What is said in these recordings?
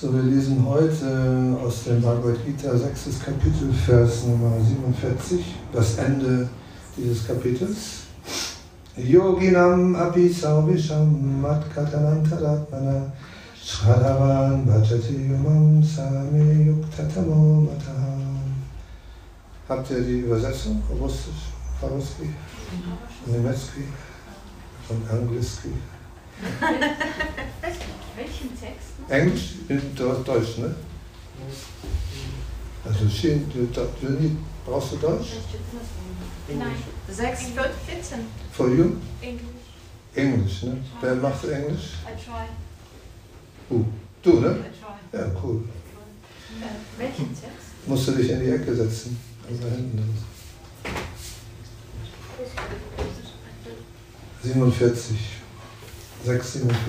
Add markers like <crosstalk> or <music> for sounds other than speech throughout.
So, wir lesen heute aus dem Bhagavad Gita, 6. Kapitel, Vers Nummer 47, das Ende dieses Kapitels. Yoginam api sarvisham matkatanantaratmana shradhavan bhajati umam same yuktatamo mataha. Habt ihr die Übersetzung? Russisch, Faruski, Nemetzki und Angliski? <laughs> Welchen Text? Englisch, Deutsch, ne? Also schön, brauchst du Deutsch? Nein. 6, 14. For you? Englisch. Englisch, ne? Wer macht Englisch? I try. Du, du, ne? I try. Ja, cool. Äh, welchen Text? Musst du dich in die Ecke setzen. Also hinten. 47. 6, 47.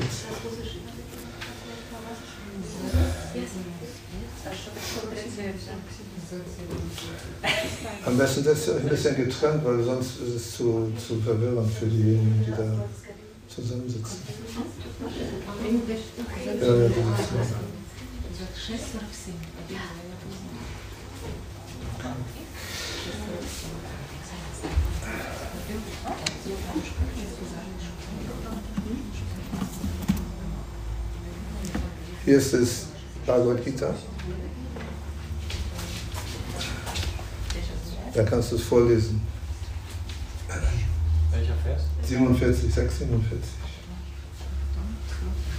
Am besten ihr euch ein bisschen getrennt, weil sonst ist es zu, zu verwirrend für diejenigen, die da zusammensitzen. Ja, ja, das ist Hier ist es Bhagavad Gita. Da kannst du es vorlesen. Welcher Vers? 47, 6, 47.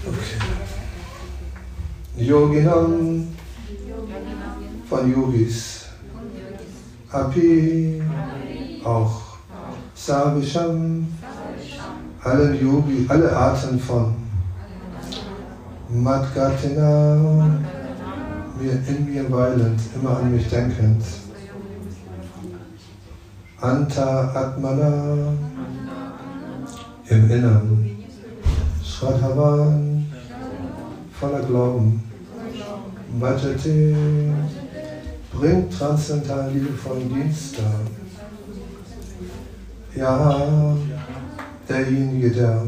Okay. Yoginam von Yogis. Api auch. Savisham alle Yogi, alle Arten von Madgatina mir in mir weilend, immer an mich denkend. Anta Atmana im Innern. Shradhavan voller Glauben. Bhajate bringt transzendentalen liebevollen Dienst dar. Ja, derjenige, der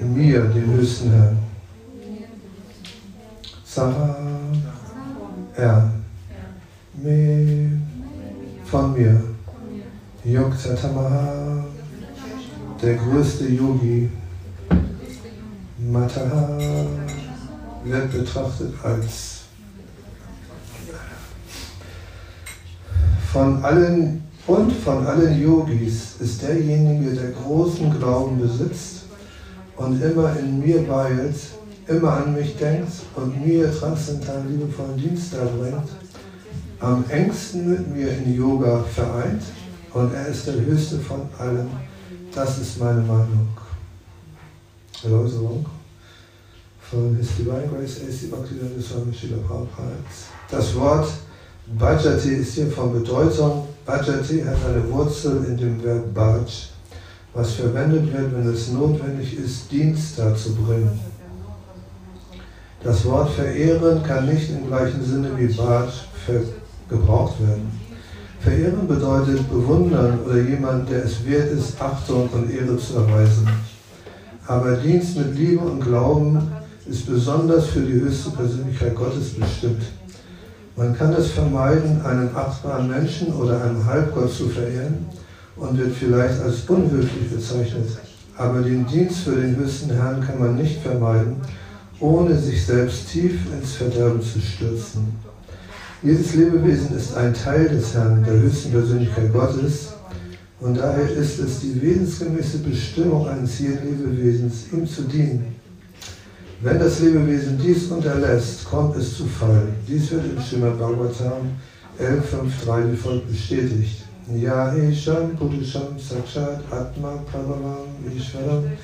man mir, den höchsten Herrn, Sarah, er, me, von mir, Yogsatamaha, der größte Yogi, Mataha, wird betrachtet als von allen und von allen Yogis ist derjenige, der großen Glauben besitzt und immer in mir weilt, immer an mich denkt und mir transzendentalen liebevollen Dienst erbringt, am engsten mit mir in Yoga vereint und er ist der höchste von allen. Das ist meine Meinung. Erläuterung von His Divine Grace A.C. Bhaktivedanta Swami Srila Prabhupada. Das Wort Bhajati ist hier von Bedeutung. Bhajati hat eine Wurzel in dem Verb Bhaj, was verwendet wird, wenn es notwendig ist, Dienst darzubringen. Das Wort verehren kann nicht im gleichen Sinne wie Bhaj gebraucht werden. Verehren bedeutet bewundern oder jemand, der es wert ist, Achtung und Ehre zu erweisen. Aber Dienst mit Liebe und Glauben ist besonders für die höchste Persönlichkeit Gottes bestimmt. Man kann es vermeiden, einen achtbaren Menschen oder einen Halbgott zu verehren und wird vielleicht als unhöflich bezeichnet. Aber den Dienst für den höchsten Herrn kann man nicht vermeiden, ohne sich selbst tief ins Verderben zu stürzen. Jedes Lebewesen ist ein Teil des Herrn, der höchsten Persönlichkeit Gottes, und daher ist es die wesensgemäße Bestimmung eines jeden Lebewesens, ihm zu dienen. Wenn das Lebewesen dies unterlässt, kommt es zu Fall. Dies wird im Srimad Bhagavatam 11.5.3 wie folgt bestätigt. Ya Esham Purusham Sakshat Atma Prabhavam Ishvaram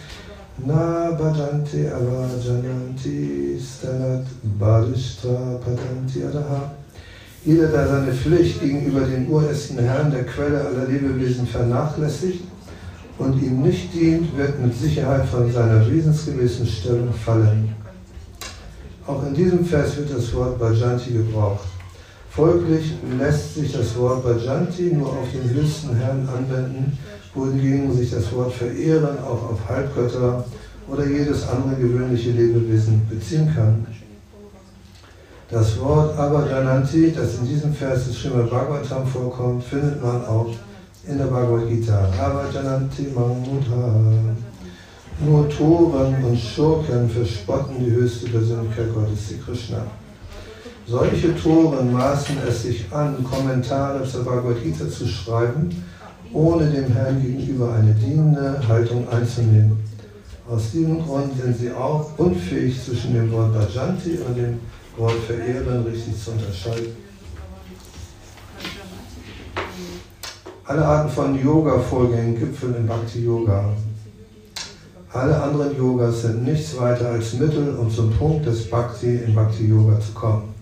Na Bhajanti Avajananti Stanat Badishtra Patanti Adaha jeder, der seine Pflicht gegenüber den uresten Herrn der Quelle aller Lebewesen vernachlässigt und ihm nicht dient, wird mit Sicherheit von seiner wesensgemäßen Stellung fallen. Auch in diesem Vers wird das Wort Bhajanti gebraucht. Folglich lässt sich das Wort Bhajanti nur auf den höchsten Herrn anwenden, wohingegen sich das Wort Verehren auch auf Halbgötter oder jedes andere gewöhnliche Lebewesen beziehen kann. Das Wort Avadananti, das in diesem Vers des Srimad Bhagavatam vorkommt, findet man auch in der Bhagavad Gita. Avadananti Mamudha. Nur Toren und Schurken verspotten die höchste Persönlichkeit Gottes, die Krishna. Solche Toren maßen es sich an, Kommentare zur Bhagavad Gita zu schreiben, ohne dem Herrn gegenüber eine dienende Haltung einzunehmen. Aus diesem Grund sind sie auch unfähig, zwischen dem Wort Bhajanti und dem Wort Verehren richtig zu unterscheiden. Alle Arten von Yoga-Vorgängen gipfeln in Bhakti-Yoga. Alle anderen Yogas sind nichts weiter als Mittel, um zum Punkt des Bhakti in Bhakti-Yoga zu kommen.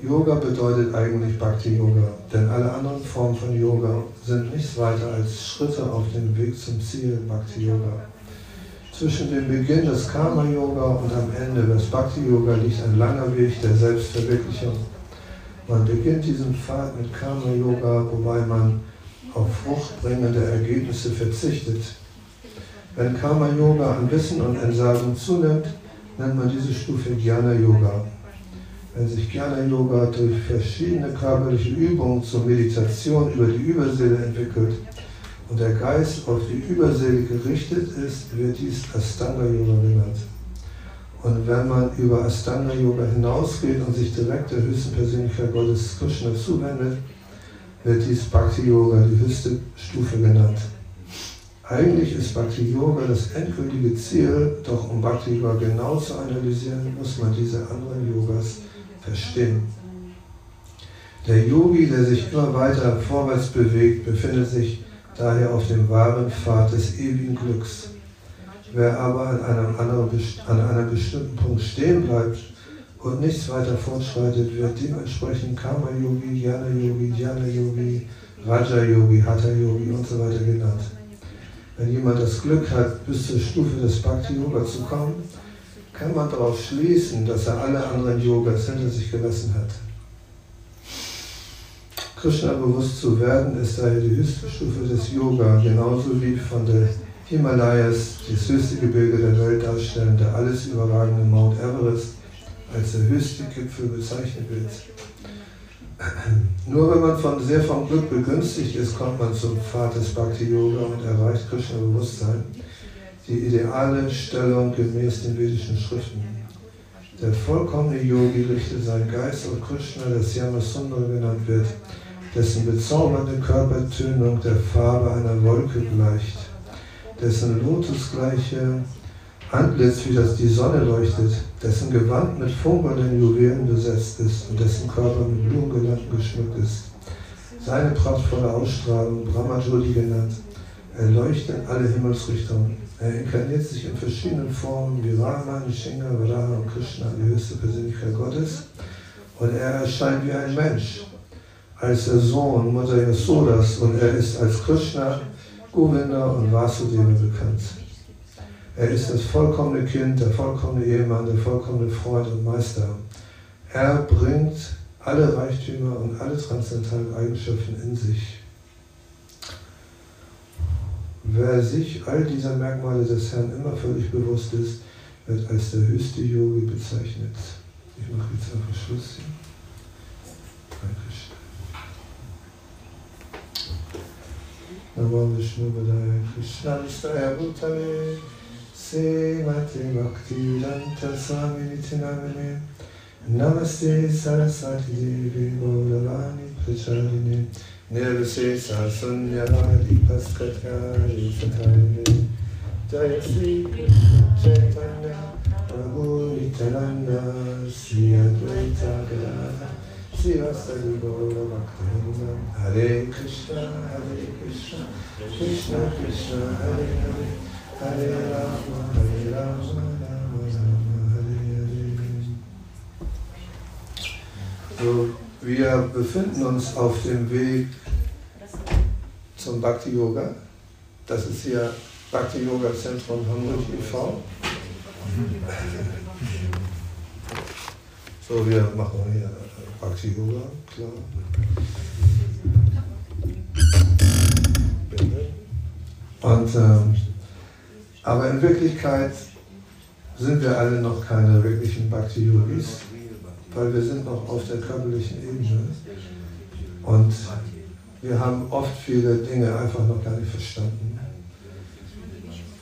Yoga bedeutet eigentlich Bhakti-Yoga, denn alle anderen Formen von Yoga sind nichts weiter als Schritte auf dem Weg zum Ziel Bhakti-Yoga. Zwischen dem Beginn des Karma-Yoga und am Ende des Bhakti-Yoga liegt ein langer Weg der Selbstverwirklichung. Man beginnt diesen Pfad mit Karma-Yoga, wobei man auf fruchtbringende Ergebnisse verzichtet. Wenn Karma-Yoga an Wissen und Entsagung zunimmt, nennt man diese Stufe Jnana-Yoga. Wenn sich Jnana-Yoga durch verschiedene körperliche Übungen zur Meditation über die Überseele entwickelt und der Geist auf die Überseele gerichtet ist, wird dies Astanga-Yoga genannt. Und wenn man über Astanga-Yoga hinausgeht und sich direkt der höchsten Persönlichkeit Gottes Krishna zuwendet, wird dies Bhakti-Yoga, die höchste Stufe genannt. Eigentlich ist Bhakti Yoga das endgültige Ziel, doch um Bhakti Yoga genau zu analysieren, muss man diese anderen Yogas verstehen. Der Yogi, der sich immer weiter vorwärts bewegt, befindet sich daher auf dem wahren Pfad des ewigen Glücks. Wer aber an einem, anderen, an einem bestimmten Punkt stehen bleibt und nichts weiter fortschreitet, wird dementsprechend Karma Yogi, Jnana Yogi, Dhyana Yogi, Raja Yogi, Hatha Yogi und so weiter genannt. Wenn jemand das Glück hat, bis zur Stufe des Bhakti Yoga zu kommen, kann man darauf schließen, dass er alle anderen Yogas hinter sich gelassen hat. Krishna bewusst zu werden, ist daher die höchste Stufe des Yoga, genauso wie von der Himalayas das höchste Gebirge der Welt darstellen, der alles überragende Mount Everest als der höchste Gipfel bezeichnet wird. Nur wenn man von, sehr vom Glück begünstigt ist, kommt man zum Pfad des Bhakti-Yoga und erreicht Krishna-Bewusstsein, die ideale Stellung gemäß den vedischen Schriften. Der vollkommene Yogi richtet seinen Geist auf Krishna, das Yamasundara genannt wird, dessen bezaubernde Körpertönung der Farbe einer Wolke gleicht, dessen lotusgleiche Antlitz, wie das die Sonne leuchtet, dessen Gewand mit funkelnden Juwelen besetzt ist und dessen Körper mit Blumengewanden geschmückt ist. Seine prachtvolle Ausstrahlung, Brahmajodi genannt, erleuchtet alle Himmelsrichtungen. Er inkarniert sich in verschiedenen Formen wie Rama, Nishinga, Varaha und Krishna, die höchste Persönlichkeit Gottes. Und er erscheint wie ein Mensch, als der Sohn Mutter Yasodas und er ist als Krishna, Govinda und Vasudeva bekannt. Er ist das vollkommene Kind, der vollkommene Ehemann, der vollkommene Freund und Meister. Er bringt alle Reichtümer und alle transzendentalen Eigenschaften in sich. Wer sich all dieser Merkmale des Herrn immer völlig bewusst ist, wird als der höchste Yogi bezeichnet. Ich mache jetzt einfach Schluss hier. Dankeschön. Namo Namaste Saraswati Devi Gauravani Pracharini Nirvisesa Sunyavadi Paskatyari Satarine Jaya Sri Chaitanya Prabhu Nityananda Sri Advaita Gadadha Srivasadi Gaura Bhaktivinoda Hare Krishna Hare Krishna Krishna Krishna Hare Hare Hare Rama, Hare Rama, Rama Rama, Hare Hare. So, wir befinden uns auf dem Weg zum Bhakti Yoga. Das ist hier Bhakti Yoga Zentrum Hamburg e.V. So, wir machen hier Bhakti Yoga, klar. Und ähm, aber in Wirklichkeit sind wir alle noch keine wirklichen Bhakti-Yogis, weil wir sind noch auf der körperlichen Ebene. Und wir haben oft viele Dinge einfach noch gar nicht verstanden.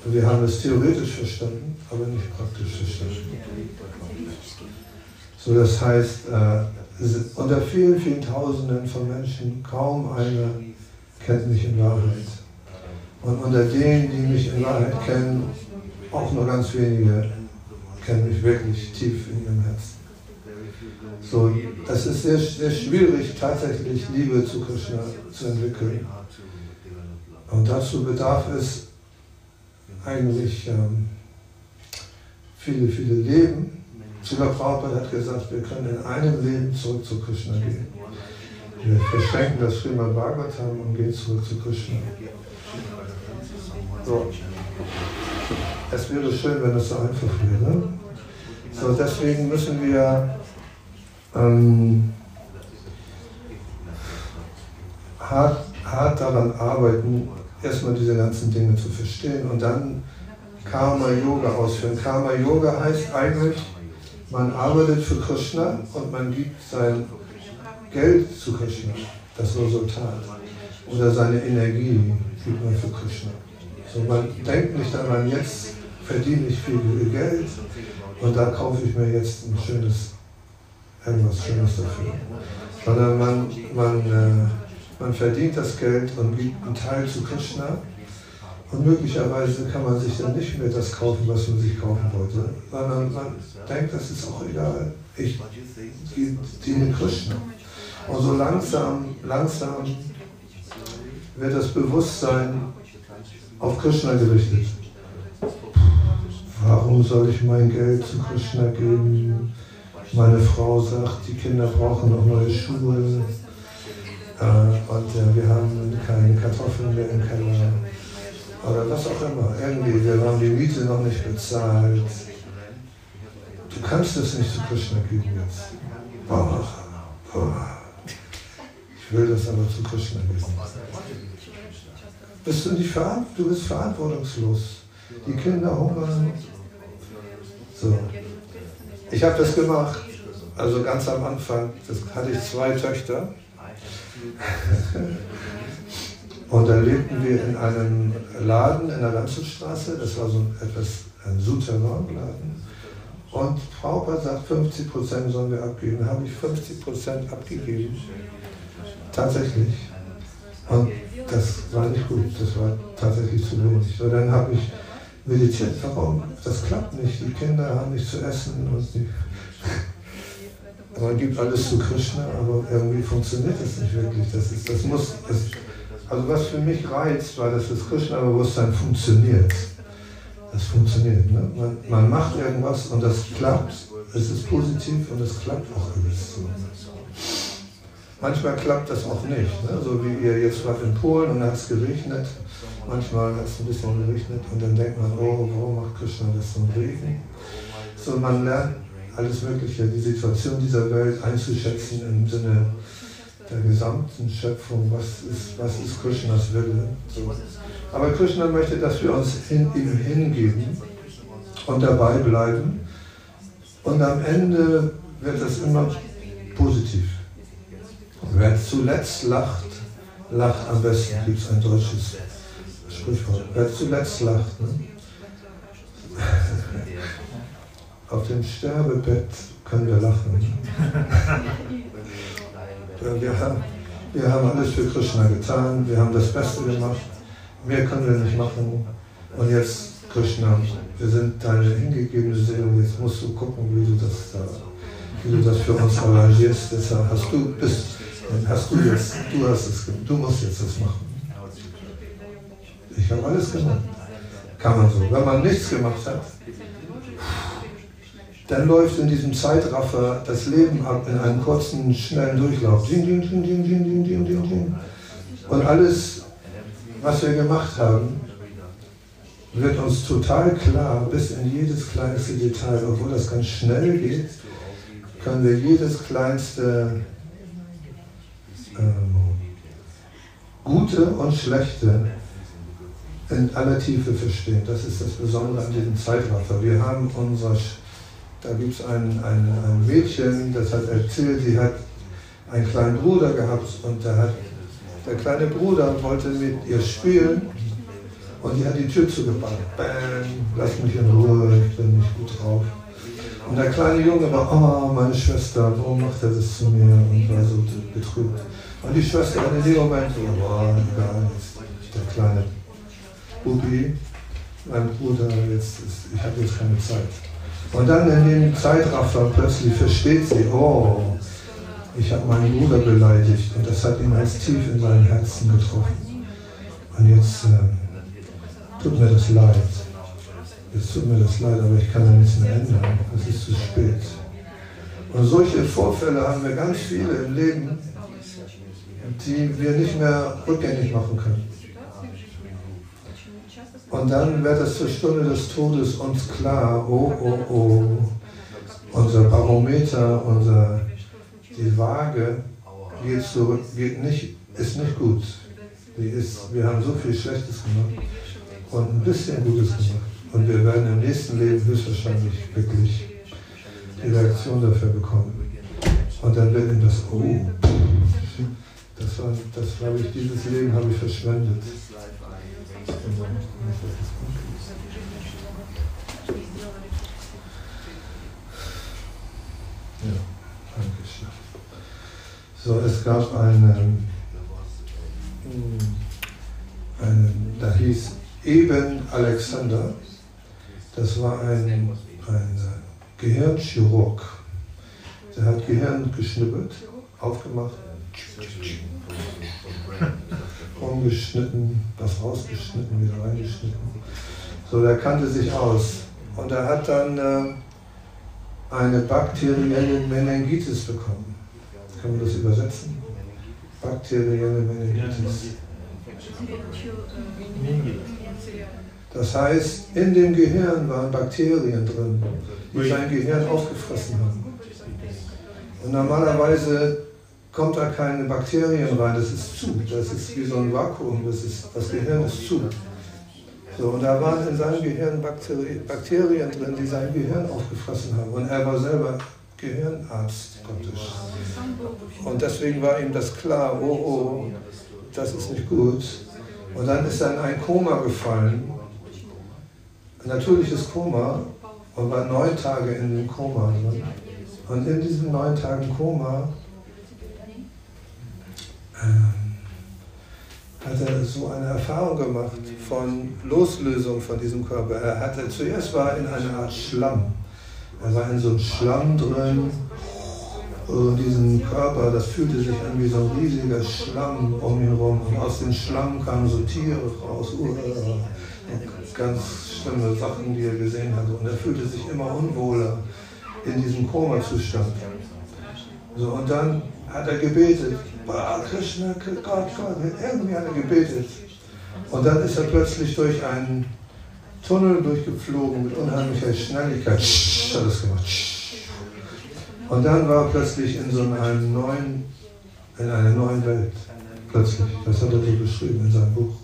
Wir haben es theoretisch verstanden, aber nicht praktisch verstanden. So, das heißt, äh, unter vielen, vielen Tausenden von Menschen kaum einer kennt mich in Wahrheit. Und unter denen, die mich in Wahrheit kennen, auch nur ganz wenige kennen mich wirklich tief in ihrem Herzen. So, das ist sehr, sehr schwierig, tatsächlich Liebe zu Krishna zu entwickeln. Und dazu bedarf es eigentlich ähm, viele, viele Leben. Srila Prabhupada hat gesagt, wir können in einem Leben zurück zu Krishna gehen. Wir verschenken das Srimad Bhagavatam und gehen zurück zu Krishna. So. Es wäre schön, wenn es so einfach wäre. So, deswegen müssen wir ähm, hart, hart daran arbeiten, erstmal diese ganzen Dinge zu verstehen und dann Karma Yoga ausführen. Karma Yoga heißt eigentlich, man arbeitet für Krishna und man gibt sein Geld zu Krishna, das Resultat. Oder seine Energie gibt man für Krishna. So, man denkt nicht daran, jetzt verdiene ich viel Geld und da kaufe ich mir jetzt ein schönes, irgendwas Schönes dafür. Sondern man, man, äh, man verdient das Geld und gibt einen Teil zu Krishna und möglicherweise kann man sich dann nicht mehr das kaufen, was man sich kaufen wollte, sondern man denkt, das ist auch egal. Ich diene Krishna. Und so langsam, langsam wird das Bewusstsein auf Krishna gerichtet. Warum soll ich mein Geld zu Krishna geben? Meine Frau sagt, die Kinder brauchen noch neue Schuhe. Äh, und äh, wir haben keine Kartoffeln mehr im Keller oder was auch immer. Irgendwie, wir haben die Miete noch nicht bezahlt. Du kannst es nicht zu Krishna geben jetzt. Boah, boah. Ich will das aber zu Krishna geben. Bist du nicht verantwortungslos? Du bist verantwortungslos. Die Kinder hungern. So. Ich habe das gemacht. Also ganz am Anfang, das hatte ich zwei Töchter. <laughs> Und dann lebten wir in einem Laden in der Landshutstraße, das war so ein, etwas ein Souterrain-Laden. Und Frau sagt, 50 Prozent sollen wir abgeben. Dann habe ich 50 Prozent abgegeben. Tatsächlich. Und das war nicht gut, das war tatsächlich zu wenig. So, dann habe ich meditiert, warum? Das klappt nicht. Die Kinder haben nichts zu essen und die man gibt alles zu Krishna, aber irgendwie funktioniert das nicht wirklich. Das, ist, das muss, das, also was für mich reizt, war, dass das Krishna-Bewusstsein funktioniert. Das funktioniert. Ne? Man, man, macht irgendwas und das klappt. Es ist positiv und es klappt auch alles. So. Manchmal klappt das auch nicht. Ne? So wie ihr jetzt wart in Polen und hat es geregnet. Manchmal hat es ein bisschen geregnet und dann denkt man, oh, warum macht Krishna das ein Regen? So, man lernt alles Mögliche, die Situation dieser Welt einzuschätzen im Sinne der gesamten Schöpfung, was ist, was ist Krishnas Wille. So. Aber Krishna möchte, dass wir uns in ihm hingeben und dabei bleiben. Und am Ende wird das immer positiv. Wer zuletzt lacht, lacht am besten, gibt es ein deutsches Sprichwort. Wer zuletzt lacht, ne? <laughs> auf dem Sterbebett können wir lachen. Wir haben, wir haben alles für Krishna getan, wir haben das Beste gemacht, mehr können wir nicht machen. Und jetzt, Krishna, wir sind deine hingegebene Seele und jetzt musst du gucken, wie du das, da, wie du das für uns arrangierst. Deshalb hast du, bist, hast du jetzt, du hast es, du musst jetzt das machen. Ich habe alles gemacht. Kann man so. Wenn man nichts gemacht hat, dann läuft in diesem Zeitraffer das Leben ab in einem kurzen, schnellen Durchlauf. Und alles, was wir gemacht haben, wird uns total klar, bis in jedes kleinste Detail, obwohl das ganz schnell geht, können wir jedes kleinste Gute und Schlechte in aller Tiefe verstehen. Das ist das Besondere an diesem Zeitraffer. Wir haben unser, da gibt es ein, ein, ein Mädchen, das hat erzählt, sie hat einen kleinen Bruder gehabt und der, hat, der kleine Bruder wollte mit ihr spielen und die hat die Tür zugemacht. Bam, lass mich in Ruhe, ich bin nicht gut drauf. Und der kleine Junge war, oh, meine Schwester, warum macht er das zu mir? Und war so betrübt. Und die Schwester in dem Moment so, oh, egal, der kleine Bubi, mein Bruder, jetzt ist, ich habe jetzt keine Zeit. Und dann in dem Zeitraffer plötzlich versteht sie, oh, ich habe meinen Bruder beleidigt und das hat ihn als tief in seinem Herzen getroffen. Und jetzt äh, tut mir das leid. Jetzt tut mir das leid, aber ich kann da nichts mehr ändern. Es ist zu spät. Und solche Vorfälle haben wir ganz viele im Leben, die wir nicht mehr rückgängig machen können. Und dann wird es zur Stunde des Todes uns klar, oh, oh, oh, unser Barometer, unser, die Waage geht, zurück, geht nicht, ist nicht gut. Die ist, wir haben so viel Schlechtes gemacht und ein bisschen Gutes gemacht. Und wir werden im nächsten Leben höchstwahrscheinlich wirklich die Reaktion dafür bekommen. Und dann wird ihm das, oh, das war, das glaube ich, dieses Leben habe ich verschwendet. Ja, danke schön. So, es gab einen, einen da hieß Eben Alexander, das war ein, ein Gehirnchirurg. Der hat Gehirn geschnippelt, aufgemacht, umgeschnitten, was rausgeschnitten, wieder reingeschnitten. So, der kannte sich aus. Und er hat dann äh, eine bakterielle Meningitis bekommen. Kann man das übersetzen? Bakterielle Meningitis. Das heißt, in dem Gehirn waren Bakterien drin, die sein Gehirn aufgefressen haben. Und normalerweise kommt da keine Bakterien rein, das ist zu. Das ist wie so ein Vakuum, das, ist, das Gehirn ist zu. So, und da waren in seinem Gehirn Bakterien drin, die sein Gehirn aufgefressen haben. Und er war selber Gehirnarzt praktisch. Und deswegen war ihm das klar, oh oh, das ist nicht gut. Und dann ist er in ein Koma gefallen natürliches Koma und war neun Tage in dem Koma. Und in diesen neun Tagen Koma hat er so eine Erfahrung gemacht von Loslösung von diesem Körper. Er hatte zuerst war in einer Art Schlamm. Er war in so einem Schlamm drin und diesen Körper, das fühlte sich an wie so ein riesiger Schlamm um ihn herum. Und aus dem Schlamm kamen so Tiere raus, ganz schlimme Sachen, die er gesehen hat. Und er fühlte sich immer unwohler in diesem Koma-Zustand. So, und dann hat er gebetet. Krishna, Gott, Gott, irgendwie hat er gebetet. Und dann ist er plötzlich durch einen Tunnel durchgeflogen mit unheimlicher Schnelligkeit. Sch, hat es gemacht. Und dann war er plötzlich in so einem neuen, in einer neuen Welt. Plötzlich. Das hat er so beschrieben in seinem Buch.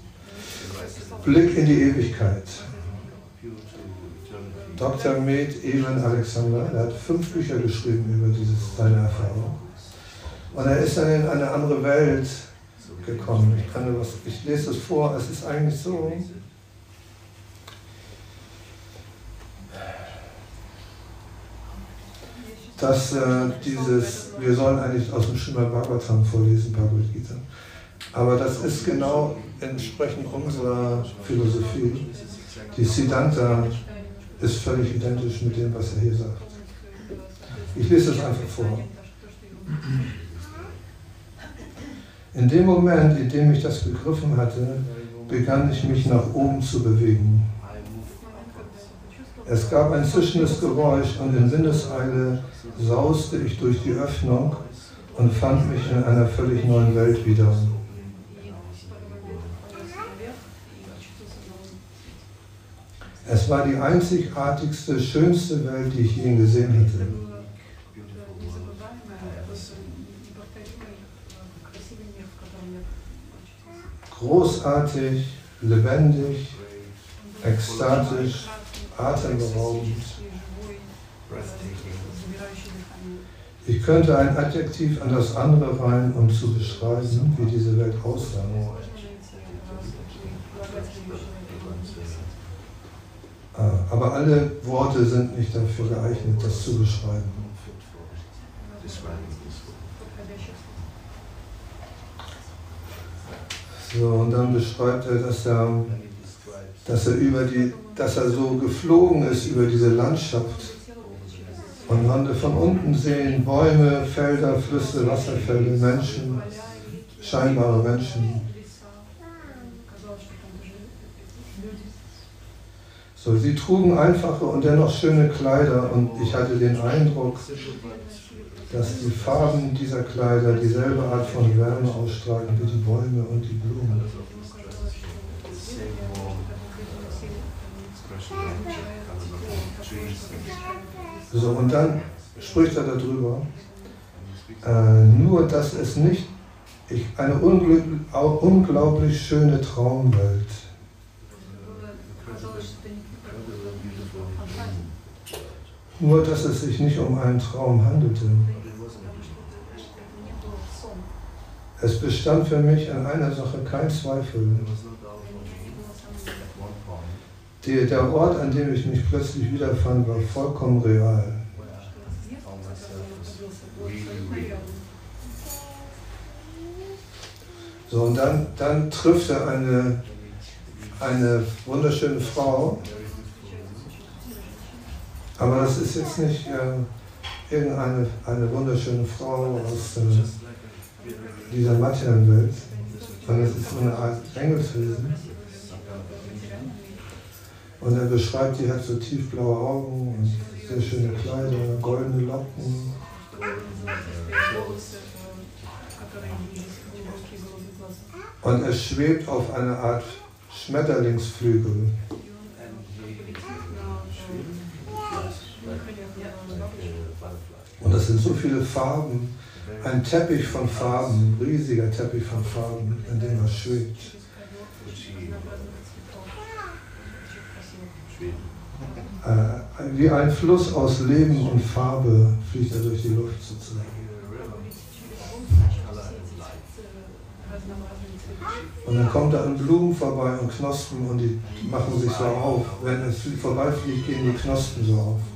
Blick in die Ewigkeit. Dr. Med Evan Alexander, er hat fünf Bücher geschrieben über dieses, seine Erfahrung. Und er ist dann in eine andere Welt gekommen. Ich, kann was, ich lese es vor, es ist eigentlich so, dass äh, dieses, wir sollen eigentlich aus dem Schimmer Bhagavatam vorlesen, Bhagavad Gita. Aber das ist genau entsprechend unserer Philosophie. Die Siddhanta ist völlig identisch mit dem, was er hier sagt. Ich lese es einfach vor. In dem Moment, in dem ich das begriffen hatte, begann ich mich nach oben zu bewegen. Es gab ein zischendes Geräusch und in Sinneseile sauste ich durch die Öffnung und fand mich in einer völlig neuen Welt wieder. Es war die einzigartigste, schönste Welt, die ich je gesehen hatte. Großartig, lebendig, ekstatisch, atemberaubend. Ich könnte ein Adjektiv an das andere rein, um zu beschreiben, wie diese Welt aussah. Ah, aber alle Worte sind nicht dafür geeignet, das zu beschreiben. So, und dann beschreibt er, dass er, dass er, über die, dass er so geflogen ist über diese Landschaft und konnte von unten sehen Bäume, Felder, Flüsse, Wasserfälle, Menschen, scheinbare Menschen. So, sie trugen einfache und dennoch schöne Kleider und ich hatte den Eindruck, dass die Farben dieser Kleider dieselbe Art von Wärme ausstrahlen wie die Bäume und die Blumen. So, und dann spricht er darüber, äh, nur dass es nicht, ich, eine unglaublich schöne Traumwelt. Nur dass es sich nicht um einen Traum handelte. Es bestand für mich an einer Sache kein Zweifel. Die, der Ort, an dem ich mich plötzlich wiederfand, war vollkommen real. So, und dann, dann trifft er eine, eine wunderschöne Frau. Aber das ist jetzt nicht äh, irgendeine eine wunderschöne Frau aus äh, dieser Materienwelt, sondern es ist eine Art Engelswesen. Und er beschreibt, die hat so tiefblaue Augen und sehr schöne Kleider, goldene Locken. Und er schwebt auf eine Art Schmetterlingsflügel. Und das sind so viele Farben ein Teppich von Farben, ein riesiger Teppich von Farben, in dem er schwebt. Äh, wie ein Fluss aus Leben und Farbe fliegt er durch die Luft sozusagen. Und dann kommt er an Blumen vorbei und Knospen und die machen sich so auf. Wenn es vorbeifliegt, gehen die Knospen so auf.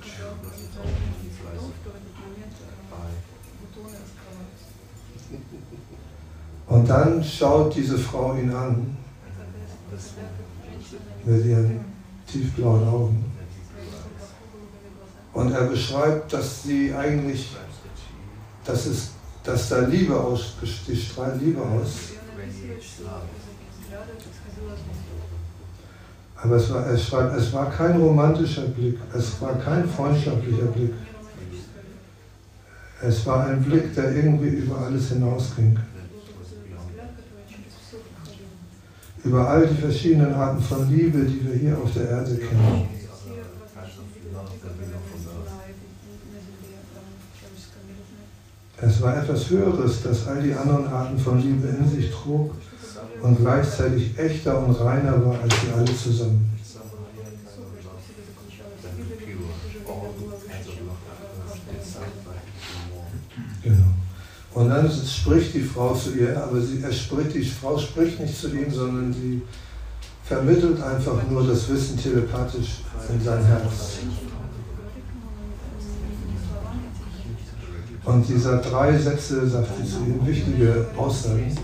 Und dann schaut diese Frau ihn an mit ihren tiefblauen Augen. Und er beschreibt, dass sie eigentlich, dass, es, dass da Liebe aus, die strahlt Liebe aus. Aber es war, er schreibt, es war kein romantischer Blick, es war kein freundschaftlicher Blick. Es war ein Blick, der irgendwie über alles hinausging. Über all die verschiedenen Arten von Liebe, die wir hier auf der Erde kennen. Es war etwas Höheres, das all die anderen Arten von Liebe in sich trug und gleichzeitig echter und reiner war als sie alle zusammen. Und dann spricht die Frau zu ihr, aber sie, er spricht, die Frau spricht nicht zu ihm, sondern sie vermittelt einfach nur das Wissen telepathisch in sein Herz. Und dieser drei Sätze, sagt sie zu ihm, wichtige Aussagen.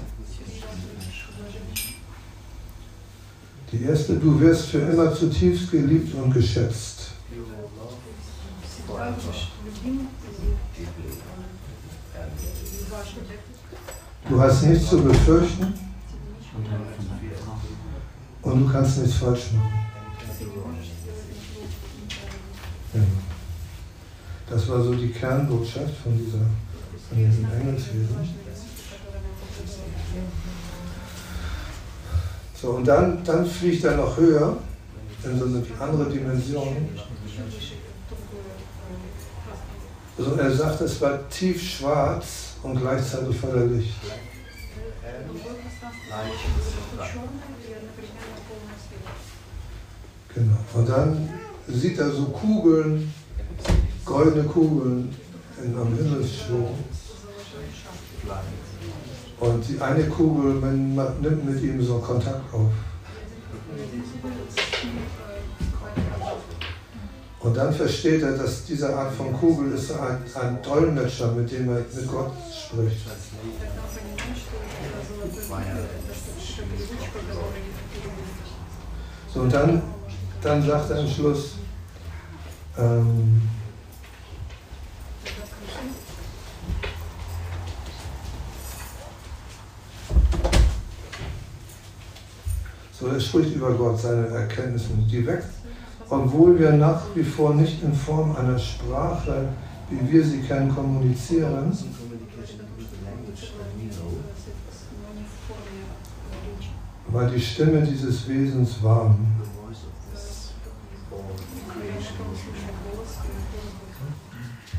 Die erste, du wirst für immer zutiefst geliebt und geschätzt. Du hast nichts zu befürchten und du kannst nichts falsch machen. Ja. Das war so die Kernbotschaft von, dieser, von diesem Engelswesen. So, und dann, dann fliegt er noch höher in so eine andere Dimension. Also er sagt, es war tief schwarz und gleichzeitig voller Licht. Genau. Und dann sieht er so Kugeln, goldene Kugeln in, am Himmel schweben. Und die eine Kugel man nimmt mit ihm so Kontakt auf. Und dann versteht er, dass diese Art von Kugel ist ein, ein Dolmetscher, mit dem er mit Gott spricht. So, und dann, dann sagt er am Schluss, ähm, so, er spricht über Gott, seine Erkenntnisse, die wächst obwohl wir nach wie vor nicht in Form einer Sprache, wie wir sie kennen, kommunizieren, war die Stimme dieses Wesens warm.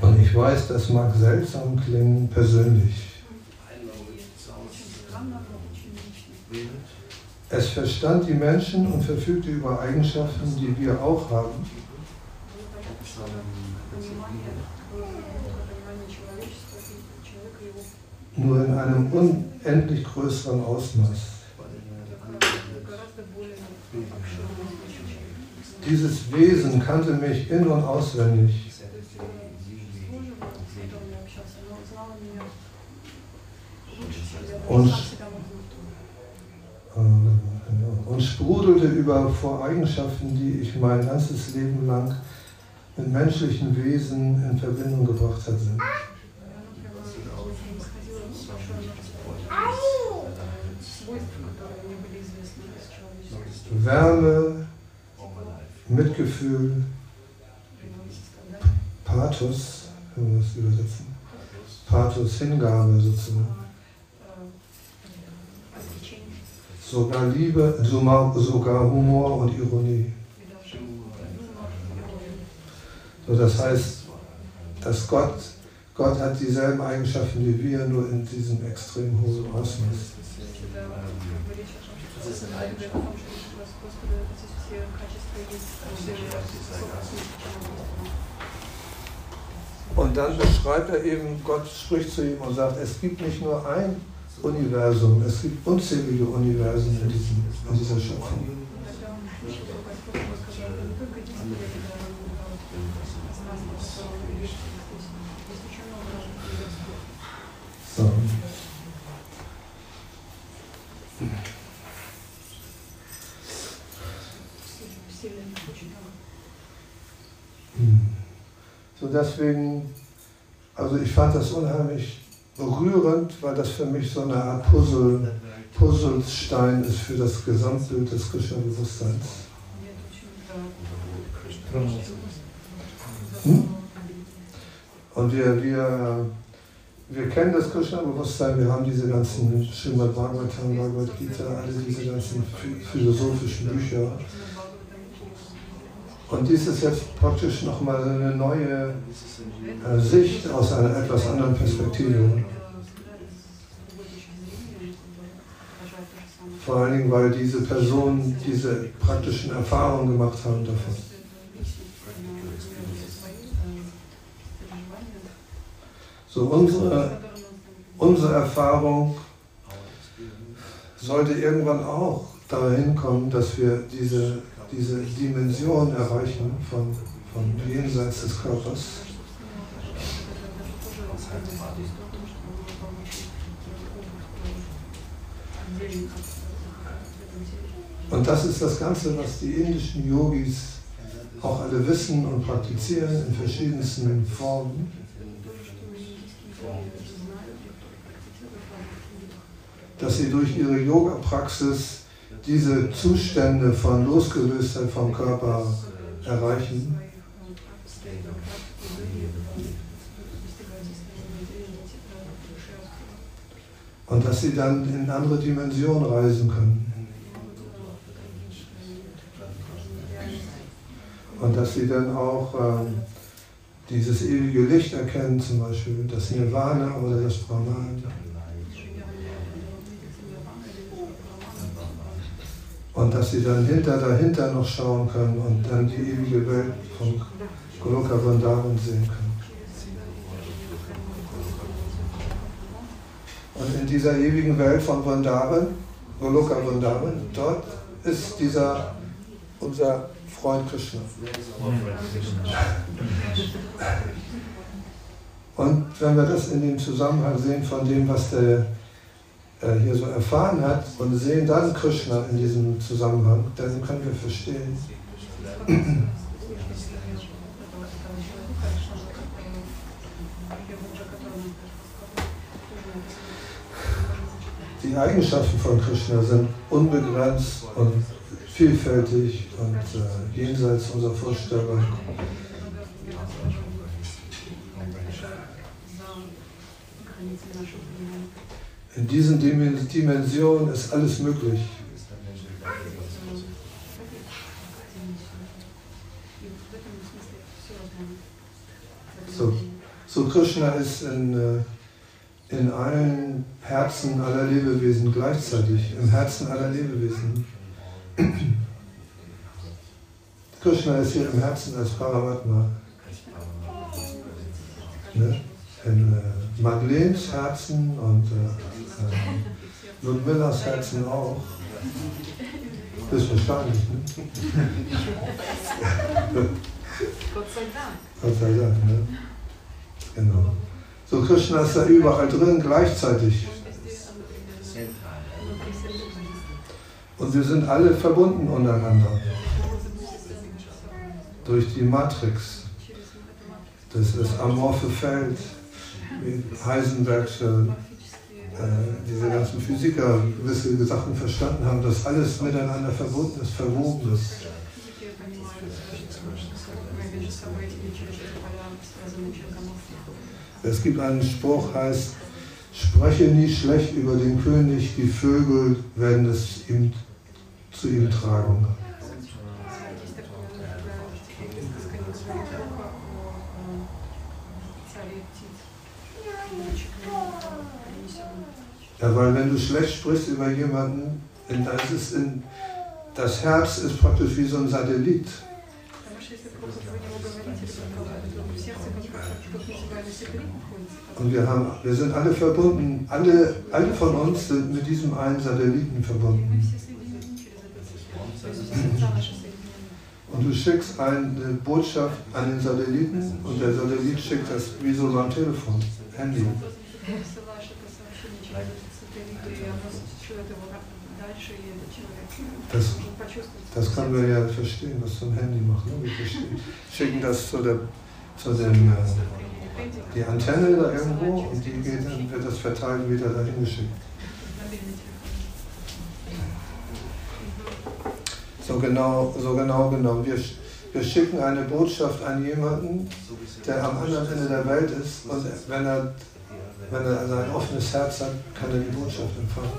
Und ich weiß, das mag seltsam klingen, persönlich. Es verstand die Menschen und verfügte über Eigenschaften, die wir auch haben. Nur in einem unendlich größeren Ausmaß. Dieses Wesen kannte mich in- und auswendig. Und äh, und sprudelte über vor Eigenschaften, die ich mein ganzes Leben lang mit menschlichen Wesen in Verbindung gebracht hatte. Wärme, Mitgefühl, Pathos, können wir das übersetzen? Pathos, Hingabe sozusagen. Sogar Liebe, sogar Humor und Ironie. So, das heißt, dass Gott, Gott hat dieselben Eigenschaften wie wir, nur in diesem extrem hohen Ausmaß. Und dann beschreibt er eben, Gott spricht zu ihm und sagt, es gibt nicht nur ein Universum. Es gibt unzählige Universen in, diesem, in dieser Schöpfung. So. Hm. So deswegen, also ich fand das unheimlich berührend, weil das für mich so eine Art Puzzle, Puzzlestein ist für das Gesamtbild des Krishna-Bewusstseins. Hm? Und wir, wir, wir kennen das Krishna-Bewusstsein, wir haben diese ganzen Srimad Bhagavatam, Bhagavad Gita, alle diese ganzen philosophischen Bücher. Und dies ist jetzt praktisch nochmal eine neue äh, Sicht aus einer etwas anderen Perspektive. Vor allen Dingen, weil diese Personen diese praktischen Erfahrungen gemacht haben davon. So unsere, unsere Erfahrung sollte irgendwann auch dahin kommen, dass wir diese diese Dimension erreichen von, von jenseits des Körpers. Und das ist das Ganze, was die indischen Yogis auch alle wissen und praktizieren in verschiedensten Formen. Dass sie durch ihre Yoga-Praxis diese Zustände von Losgelöstheit vom Körper erreichen. Und dass sie dann in andere Dimensionen reisen können. Und dass sie dann auch ähm, dieses ewige Licht erkennen, zum Beispiel das Nirvana oder das Brahman. Und dass sie dann hinter dahinter noch schauen können und dann die ewige Welt von Goloka Vrindavan sehen können. Und in dieser ewigen Welt von Vrindavan, Goloka Vrindavan, dort ist dieser unser Freund Krishna. Und wenn wir das in dem Zusammenhang sehen von dem, was der hier so erfahren hat und sehen dann Krishna in diesem Zusammenhang, dann können wir verstehen, die Eigenschaften von Krishna sind unbegrenzt und vielfältig und äh, jenseits unserer Vorstellung. In diesen Dimensionen ist alles möglich. So, so Krishna ist in, äh, in allen Herzen aller Lebewesen gleichzeitig, im Herzen aller Lebewesen. Krishna ist hier im Herzen als Paramatma. Ne? In äh, Madeleines Herzen und äh, äh, Ludmillas Herzen auch. Das ist wahrscheinlich, ne? Gott sei Dank. Gott sei Dank, ne? Genau. So Krishna ist da überall drin gleichzeitig. Und wir sind alle verbunden untereinander. Durch die Matrix. Das ist das amorphe Feld, Heisenbergsche, diese ganzen Physiker gewisse Sachen verstanden haben, dass alles miteinander verbunden ist, verwoben ist. Es gibt einen Spruch, heißt, spreche nie schlecht über den König, die Vögel werden es ihm, zu ihm tragen. Ja, weil wenn du schlecht sprichst über jemanden, dann ist in, das Herz ist praktisch wie so ein Satellit. Und wir, haben, wir sind alle verbunden, alle, alle von uns sind mit diesem einen Satelliten verbunden. Und du schickst eine Botschaft an den Satelliten und der Satellit schickt das wie so am Telefon, Handy. Das, das können wir ja verstehen, was so ein Handy macht. Ne? Wir schicken das zu, der, zu dem, äh, die Antenne da irgendwo und die geht, dann wird das verteilt wieder dahin geschickt. So genau, so genau genommen. Wir, wir schicken eine Botschaft an jemanden, der am anderen Ende der Welt ist und wenn er, wenn er also ein offenes Herz hat, kann er die Botschaft empfangen.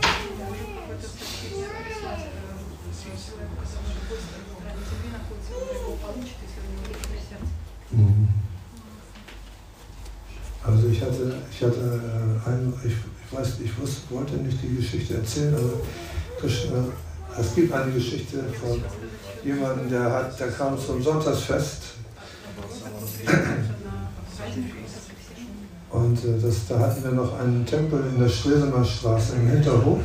Mhm. Also ich hatte, ich hatte äh, einen, ich, ich weiß, ich wusste, wollte nicht die Geschichte erzählen, aber Krishna, es gibt eine Geschichte von jemandem, der, hat, der kam zum Sonntagsfest und äh, das, da hatten wir noch einen Tempel in der Stresemer Straße im Hinterhof.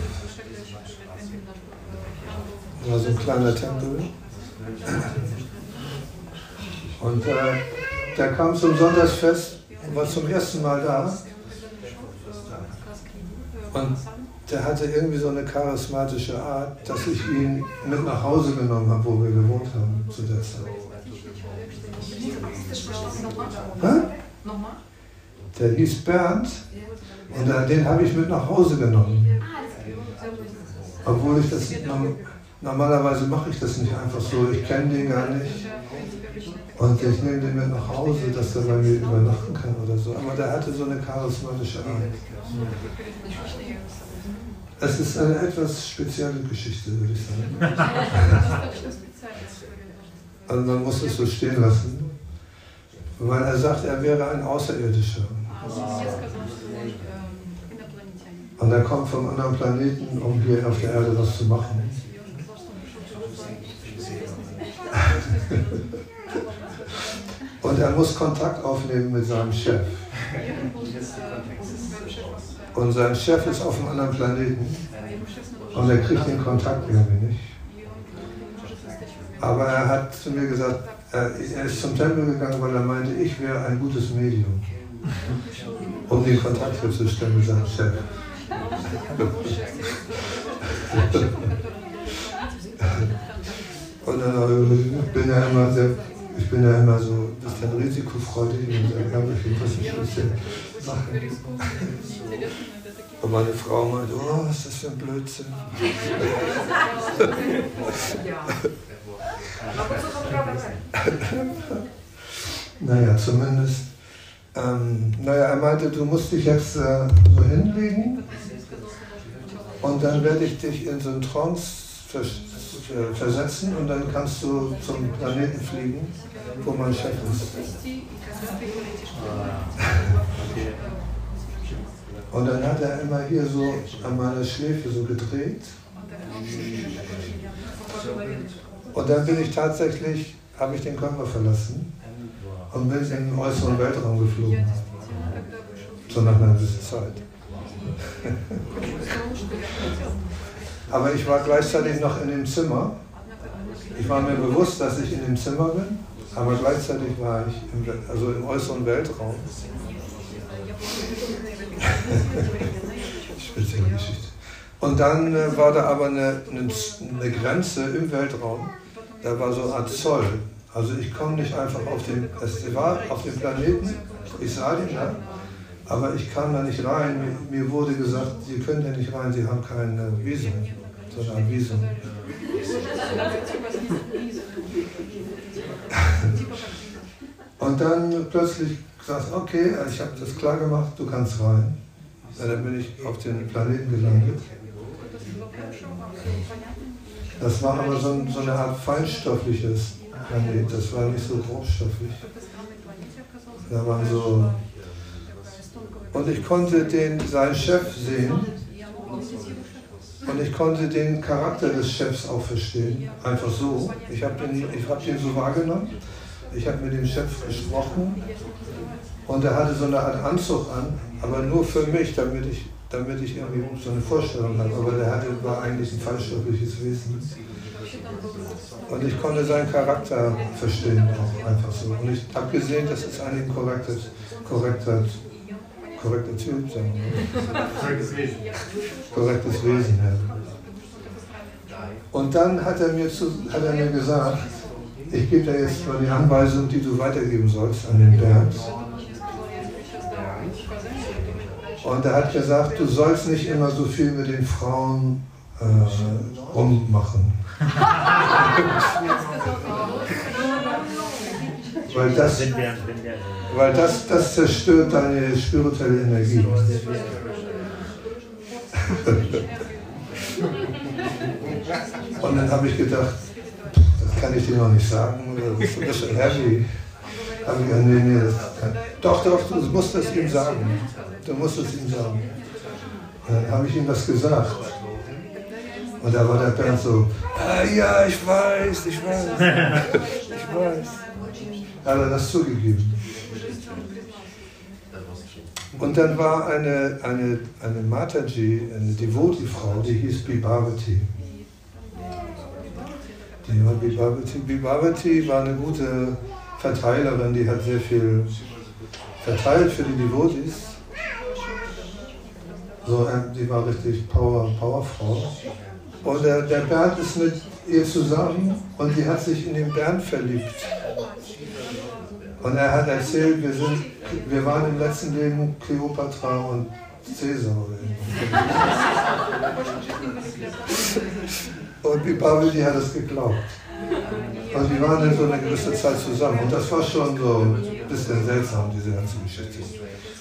Das war so ein kleiner Tempel. Und äh, der kam zum Sonntagsfest und war zum ersten Mal da. Und der hatte irgendwie so eine charismatische Art, dass ich ihn mit nach Hause genommen habe, wo wir gewohnt haben zu der Zeit. Hä? Der hieß Bernd und den habe ich mit nach Hause genommen. Obwohl ich das normalerweise mache ich das nicht einfach so, ich kenne den gar nicht. Und ich nehme den mit nach Hause, dass er bei mir übernachten kann oder so. Aber der hatte so eine charismatische Art. Es ist eine etwas spezielle Geschichte, würde ich sagen. Also man muss es so stehen lassen, weil er sagt, er wäre ein Außerirdischer. Und er kommt vom anderen Planeten, um hier auf der Erde was zu machen. <laughs> Und er muss Kontakt aufnehmen mit seinem Chef. Und sein Chef ist auf einem anderen Planeten. Und er kriegt den Kontakt irgendwie nicht. Aber er hat zu mir gesagt, er, ist zum Tempel gegangen, weil er meinte, ich wäre ein gutes Medium, um den Kontakt herzustellen mit seinem Chef. Und äh, bin ja immer sehr, ich bin ja immer so ein bisschen risikofreudig und dann habe ich was ich bisschen Sachen. Und meine Frau meinte, oh, was ist das für ein Blödsinn. <laughs> naja, zumindest. Ähm, naja, er meinte, du musst dich jetzt äh, so hinlegen und dann werde ich dich in so einen Trance vers versetzen und dann kannst du zum Planeten fliegen, wo mein Chef ist. Und dann hat er immer hier so an meiner Schläfe so gedreht. Und dann bin ich tatsächlich, habe ich den Körper verlassen und bin in den äußeren Weltraum geflogen. So nach einer gewissen Zeit. <laughs> Aber ich war gleichzeitig noch in dem Zimmer. Ich war mir bewusst, dass ich in dem Zimmer bin, aber gleichzeitig war ich im, also im äußeren Weltraum. <laughs> Spezielle Geschichte. Und dann äh, war da aber eine, eine, eine, Grenze im Weltraum, da war so eine Art Zoll. Also ich komme nicht einfach auf den, es war auf dem Planeten, ich sah den ja, aber ich kam da nicht rein. Mir, mir wurde gesagt, Sie können ja nicht rein, Sie haben kein Visum, sondern Visum. Und dann plötzlich gesagt, okay, ich habe das klar gemacht, du kannst rein. Ja, dann bin ich auf den Planeten gelandet. Das war aber so, so eine Art feinstoffliches Planet, das war nicht so grobstofflich. Da waren so. Und ich konnte den, seinen Chef sehen und ich konnte den Charakter des Chefs auch verstehen. Einfach so. Ich habe den, hab den so wahrgenommen. Ich habe mit dem Chef gesprochen und er hatte so eine Art Anzug an, aber nur für mich, damit ich, damit ich irgendwie so eine Vorstellung habe. Aber der hatte, war eigentlich ein feinstoffliches Wesen. Und ich konnte seinen Charakter verstehen, auch einfach so. Und ich habe gesehen, das ist eigentlich ein korrekter, korrekter, korrekter Typ, sagen. Korrektes Wesen. Korrektes Wesen, ja. Und dann hat er mir, zu, hat er mir gesagt, ich gebe dir jetzt mal die Anweisung, die du weitergeben sollst an den Bernd. Und er hat gesagt, du sollst nicht immer so viel mit den Frauen äh, rummachen. Weil das, weil das, das zerstört deine spirituelle Energie. Und dann habe ich gedacht, das kann ich dir noch nicht sagen, das ist ein bisschen heavy. Habe ich gesagt, nee, nee, das. Doch, doch, du musst es ihm sagen. Du musst es ihm sagen. Und dann habe ich ihm das gesagt. Und da war der Bernd so, ah, ja, ich weiß, ich weiß, <laughs> ich weiß. Hat er das zugegeben. Und dann war eine, eine, eine Mataji, eine Devoti-Frau, die hieß Bibhavati. Die war Bibhavati. Bibhavati war eine gute Verteilerin, die hat sehr viel verteilt für die Devotis. So, äh, die war richtig Power, Powerfrau. Und der, der Bernd ist mit ihr zusammen und die hat sich in den Bernd verliebt. Und er hat erzählt, wir, sind, wir waren im letzten Leben Kleopatra und Cäsar. und die Babel, hat es geglaubt. Und die waren dann so eine gewisse Zeit zusammen. Und das war schon so ein bisschen seltsam, diese ganze Geschichte.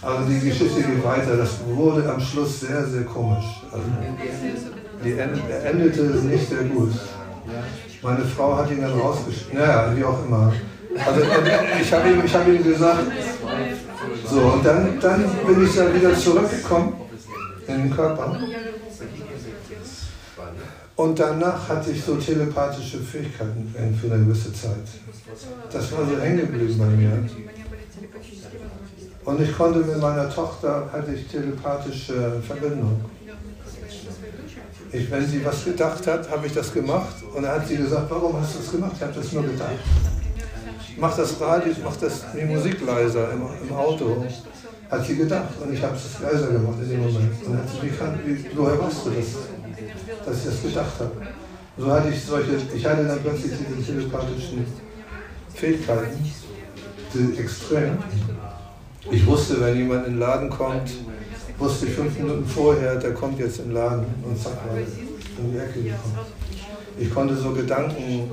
Also die Geschichte geht weiter. Das wurde am Schluss sehr, sehr komisch. Also die endete nicht sehr gut. Meine Frau hat ihn dann rausgeschickt. Naja, wie auch immer. Also ich habe ihm, hab ihm gesagt, so, und dann, dann bin ich dann wieder zurückgekommen in den Körper. Und danach hatte ich so telepathische Fähigkeiten für eine gewisse Zeit. Das war so hängen geblieben bei mir. Und ich konnte mit meiner Tochter, hatte ich telepathische Verbindung. Ich, wenn sie was gedacht hat, habe ich das gemacht. Und dann hat sie gesagt, warum hast du das gemacht? Ich habe das nur gedacht. Mach das Radio, mach das, die Musik leiser im, im Auto. Hat sie gedacht und ich habe es leiser gemacht in dem Moment. Und dann hat sie, kann, wie, woher weißt du das? Dass ich das gedacht habe. So hatte ich solche, ich hatte dann plötzlich diese telepathischen Fähigkeiten, die extrem. Ich wusste, wenn jemand in den Laden kommt, wusste ich fünf Minuten vorher, der kommt jetzt den Laden und zack, mal in die Ecke gekommen. Ich konnte so Gedanken,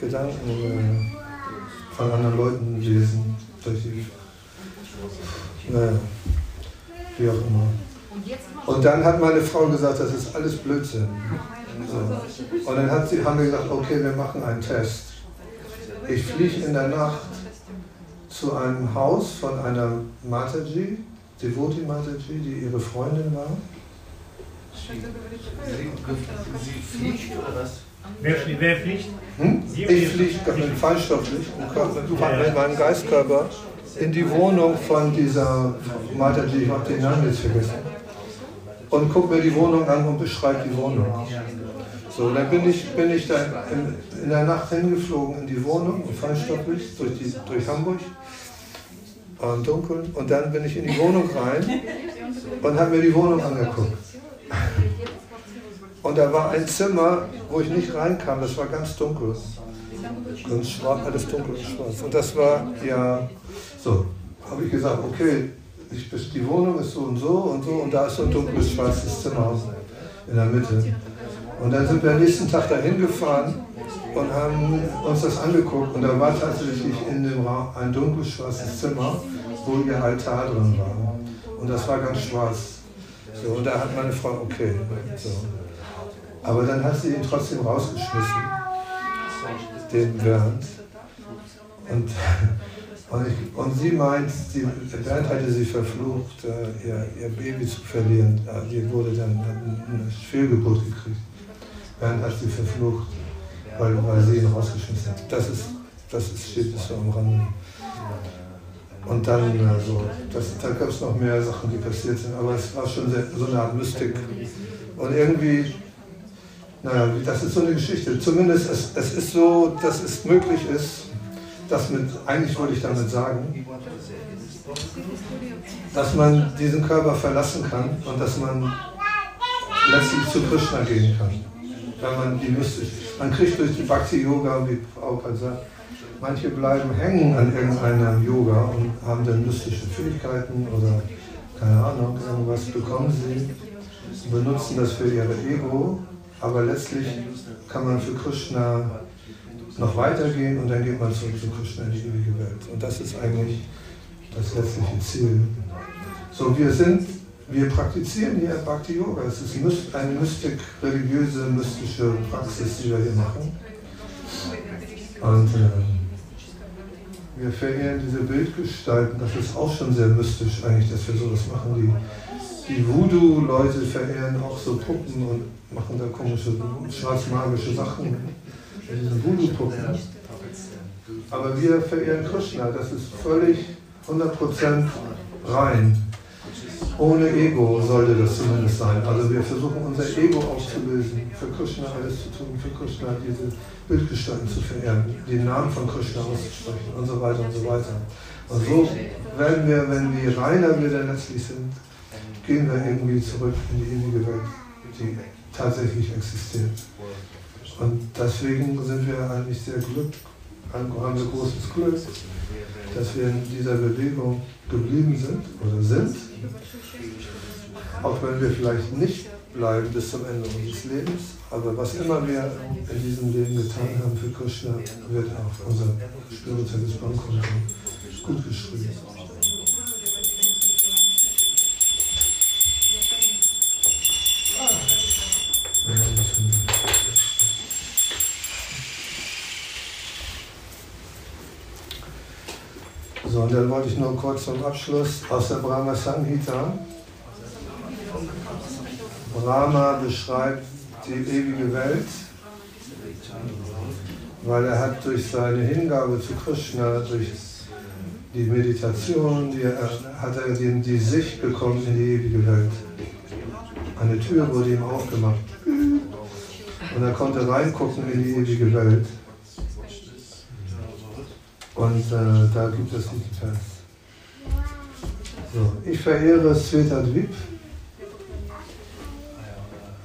Gedanken äh, von anderen Leuten lesen, durch die, naja, wie auch immer. Und dann hat meine Frau gesagt, das ist alles Blödsinn. So. Und dann hat sie, haben wir gesagt, okay, wir machen einen Test. Ich fliege in der Nacht zu einem Haus von einer Mataji, Devoti Mataji, die ihre Freundin war. Sie fliegt oder was? Wer, flie- wer fliegt? Hm? Ich fliege mit feinstofflich im Körper, mit meinem Geistkörper in die Wohnung von dieser Mataji, ich habe den Namen jetzt vergessen, und gucke mir die Wohnung an und beschreibe die Wohnung. So, dann bin ich, bin ich da in, in der Nacht hingeflogen in die Wohnung, feinstofflich, durch, die, durch Hamburg, war im und dann bin ich in die Wohnung rein und habe mir die Wohnung angeguckt. Und da war ein Zimmer, wo ich nicht reinkam, das war ganz dunkel. Ganz schwarz, alles dunkel und schwarz. Und das war ja so, habe ich gesagt, okay, ich, die Wohnung ist so und so und so und da ist so ein dunkles schwarzes Zimmer in der Mitte. Und dann sind wir am nächsten Tag dahin gefahren und haben uns das angeguckt und da war tatsächlich in dem Raum ein dunkles schwarzes Zimmer, wo ihr Altar drin war. Und das war ganz schwarz. So, und da hat meine Frau, okay. So. Aber dann hat sie ihn trotzdem rausgeschmissen, den Bernd. Und, <laughs> und, ich, und sie meint, die, Bernd hatte sie verflucht, äh, ihr, ihr Baby zu verlieren. Äh, Die wurde dann eine Fehlgeburt gekriegt. Bernd hat sie verflucht, weil, weil sie ihn rausgeschmissen hat. Das ist, das ist, steht so am Rande. Und dann, also, das, da gab es noch mehr Sachen, die passiert sind, aber es war schon sehr, so eine Art Mystik. Und irgendwie, naja, das ist so eine Geschichte. Zumindest es, es ist so, dass es möglich ist, dass mit, eigentlich wollte ich damit sagen, dass man diesen Körper verlassen kann und dass man letztlich zu Krishna gehen kann. Wenn man die mystische, man kriegt durch die Bhakti-Yoga, wie Prabhupada sagt, manche bleiben hängen an irgendeinem Yoga und haben dann mystische Fähigkeiten oder keine Ahnung, irgendwas bekommen sie, benutzen das für ihre Ego, aber letztlich kann man für Krishna noch weitergehen und dann geht man zurück zu Krishna in die ewige Welt. Und das ist eigentlich das letztliche Ziel. So, wir sind, wir praktizieren hier Bhakti Yoga. Es ist eine mystik, religiöse, mystische Praxis, die wir hier machen. Und äh, wir verehren diese Bildgestalten. Das ist auch schon sehr mystisch eigentlich, dass wir sowas machen. Die, die Voodoo-Leute verehren auch so Puppen und machen da komische, schwarzmagische Sachen. Diese Voodoo-Puppen. Aber wir verehren Krishna. Das ist völlig 100% rein. Ohne Ego sollte das zumindest sein. Also wir versuchen unser Ego aufzulösen, für Krishna alles zu tun, für Krishna diese Bildgestalten zu verehren, den Namen von Krishna auszusprechen und so weiter und so weiter. Und so werden wir, wenn wir reiner dann letztlich sind, gehen wir irgendwie zurück in die ewige Welt, die tatsächlich existiert. Und deswegen sind wir eigentlich sehr glücklich, haben wir großes Glück, dass wir in dieser Bewegung geblieben sind oder sind, auch wenn wir vielleicht nicht bleiben bis zum Ende unseres Lebens, aber was immer wir in diesem Leben getan haben für Krishna, wird auf unser spirituelles Bankkonto gut geschrieben. So, und dann wollte ich nur kurz zum Abschluss aus der Brahma Samhita. Brahma beschreibt die ewige Welt, weil er hat durch seine Hingabe zu Krishna, durch die Meditation, die er, hat er die, die Sicht bekommen in die ewige Welt. Eine Tür wurde ihm aufgemacht. Und er konnte reingucken in die ewige Welt. Und äh, da gibt es Vers. So, ich verehre Svetadvip,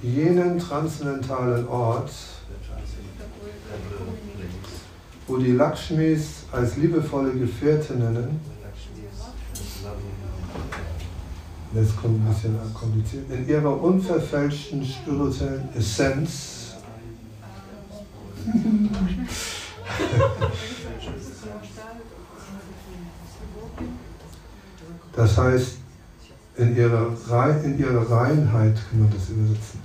jenen transzendentalen Ort, wo die Lakshmis als liebevolle Gefährtinnen, das kommt ein bisschen kompliziert, in ihrer unverfälschten spirituellen Essenz <laughs> das heißt, in ihrer, in ihrer Reinheit kann man das übersetzen.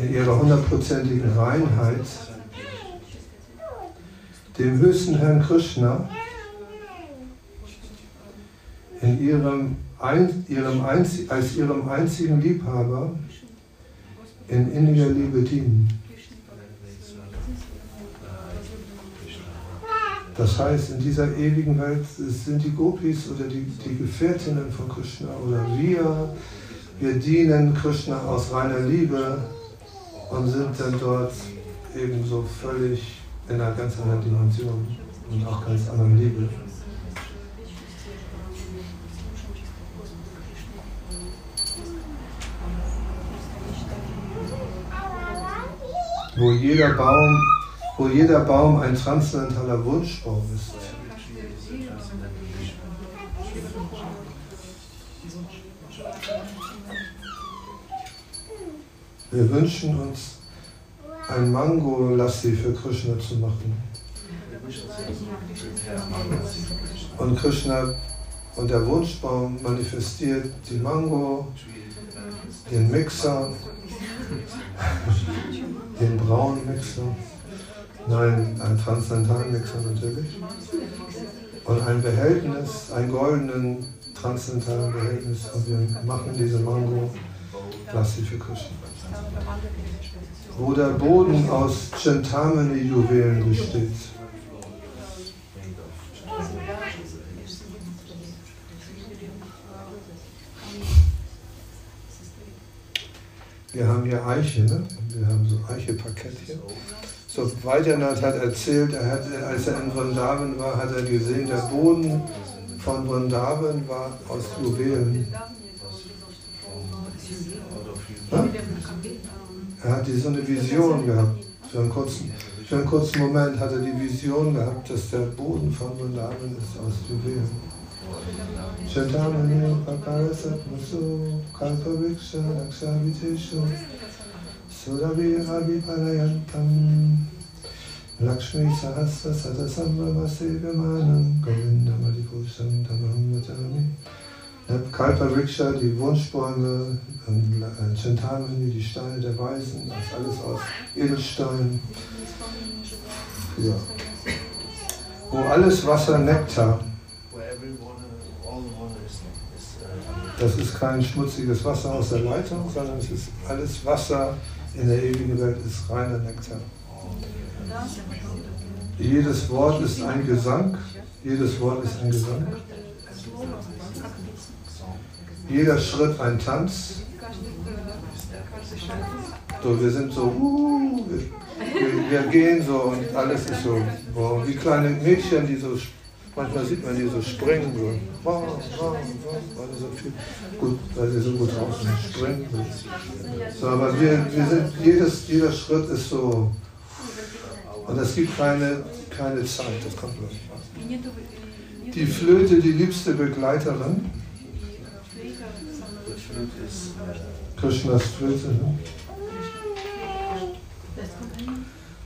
In ihrer hundertprozentigen Reinheit dem höchsten Herrn Krishna in ihrem, ein, ihrem als ihrem einzigen Liebhaber in inniger Liebe dienen. Das heißt, in dieser ewigen Welt sind die Gopis oder die, die Gefährtinnen von Krishna oder wir, wir dienen Krishna aus reiner Liebe und sind dann dort ebenso völlig in einer ganz anderen Dimension und auch ganz anderen Liebe. Wo jeder Baum, wo jeder Baum ein transzendentaler Wunschbaum ist. Wir wünschen uns ein Mango-Lassi für Krishna zu machen. Und Krishna und der Wunschbaum manifestiert die Mango, den Mixer, <laughs> den braunen Mixer, nein, einen transzendentalen Mixer natürlich, und ein Behältnis, ein goldenen transzendentalen Behältnis, und wir machen diese Mango Lassi für Krishna wo der Boden aus Chintamani-Juwelen besteht. Wir haben hier Eiche, ne? wir haben so Eiche-Parkett hier. So, Weidernat hat erzählt, er hat, als er in Vrindavan war, hat er gesehen, der Boden von Vrindavan war aus Juwelen. Ja? Er hat so eine Vision gehabt. Für einen, kurzen, für einen kurzen Moment hat er die Vision gehabt, dass der Boden von Vrindavan ist aus Juwelen. Chantamani Pakarasat Musu Kalpaviksha Lakshaviteshu Suravira Vipalayantam Lakshmi Sahasra Sadasambhava Sevamanam Govinda Madhipusam Tamam Vajami Kalpa Riksha, die Wunschbäume, Chintamani, die Steine der Weisen, das alles aus Edelstein. Ja. Wo alles Wasser Nektar. Das ist kein schmutziges Wasser aus der Leitung, sondern es ist alles Wasser in der ewigen Welt ist reiner Nektar. Jedes Wort ist ein Gesang. Jedes Wort ist ein Gesang. Jeder Schritt ein Tanz. So, wir sind so, uh, wir, wir, gehen so und alles ist so, wow, wie kleine Mädchen, die so, manchmal sieht man die so springen, so, wow, wow, wow, so viel, gut, weil sie so gut draußen springen. So, aber wir, wir sind, jedes, jeder Schritt ist so, und es gibt keine, keine Zeit, das kommt gleich. Die Flöte, die liebste Begleiterin, Krishnas Flöte. Ne?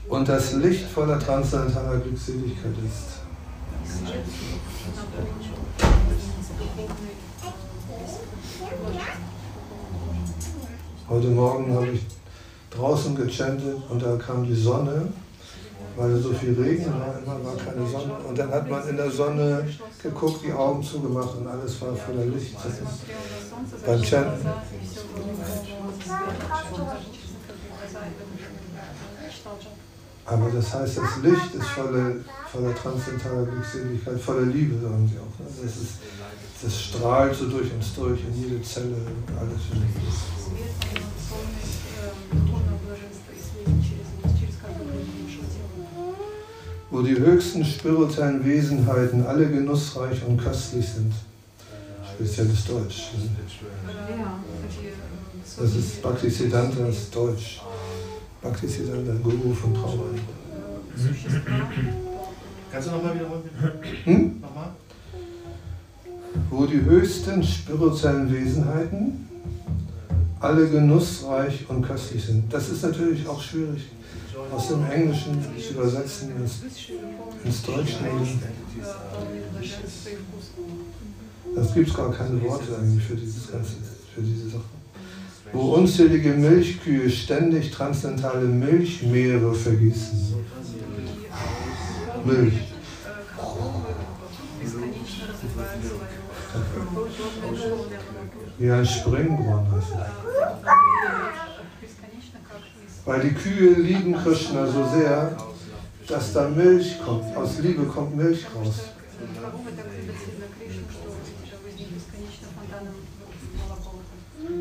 Und das Licht voller transzendentaler Glückseligkeit ist. Heute Morgen habe ich draußen gechantet und da kam die Sonne weil so viel Regen war, immer war keine Sonne. Und dann hat man in der Sonne geguckt, die Augen zugemacht und alles war voller Licht. Beim Chanten. Aber das heißt, das Licht ist voller, voller transzendentaler Glückseligkeit, voller Liebe, sagen sie auch. Ne? Das, ist, das strahlt so durch uns durch, in jede Zelle, alles. Wo die höchsten spirituellen Wesenheiten alle genussreich und köstlich sind. Spezielles Deutsch. Das ist Bhaktisiddhantas Deutsch. Bhaktisiddhanta, Guru von Traumann. Kannst du nochmal wiederholen? Hm? Nochmal? Wo die höchsten spirituellen Wesenheiten alle genussreich und köstlich sind. Das ist natürlich auch schwierig aus dem Englischen zu übersetzen ins, ins Deutsche. Das gibt es gar keine Worte eigentlich für dieses ganze, für diese Sache wo unzählige Milchkühe ständig transzendentale Milchmeere vergießen. Milch. Wie ein Springbrunnen. Weil die Kühe lieben Krishna so sehr, dass da Milch kommt. Aus Liebe kommt Milch raus.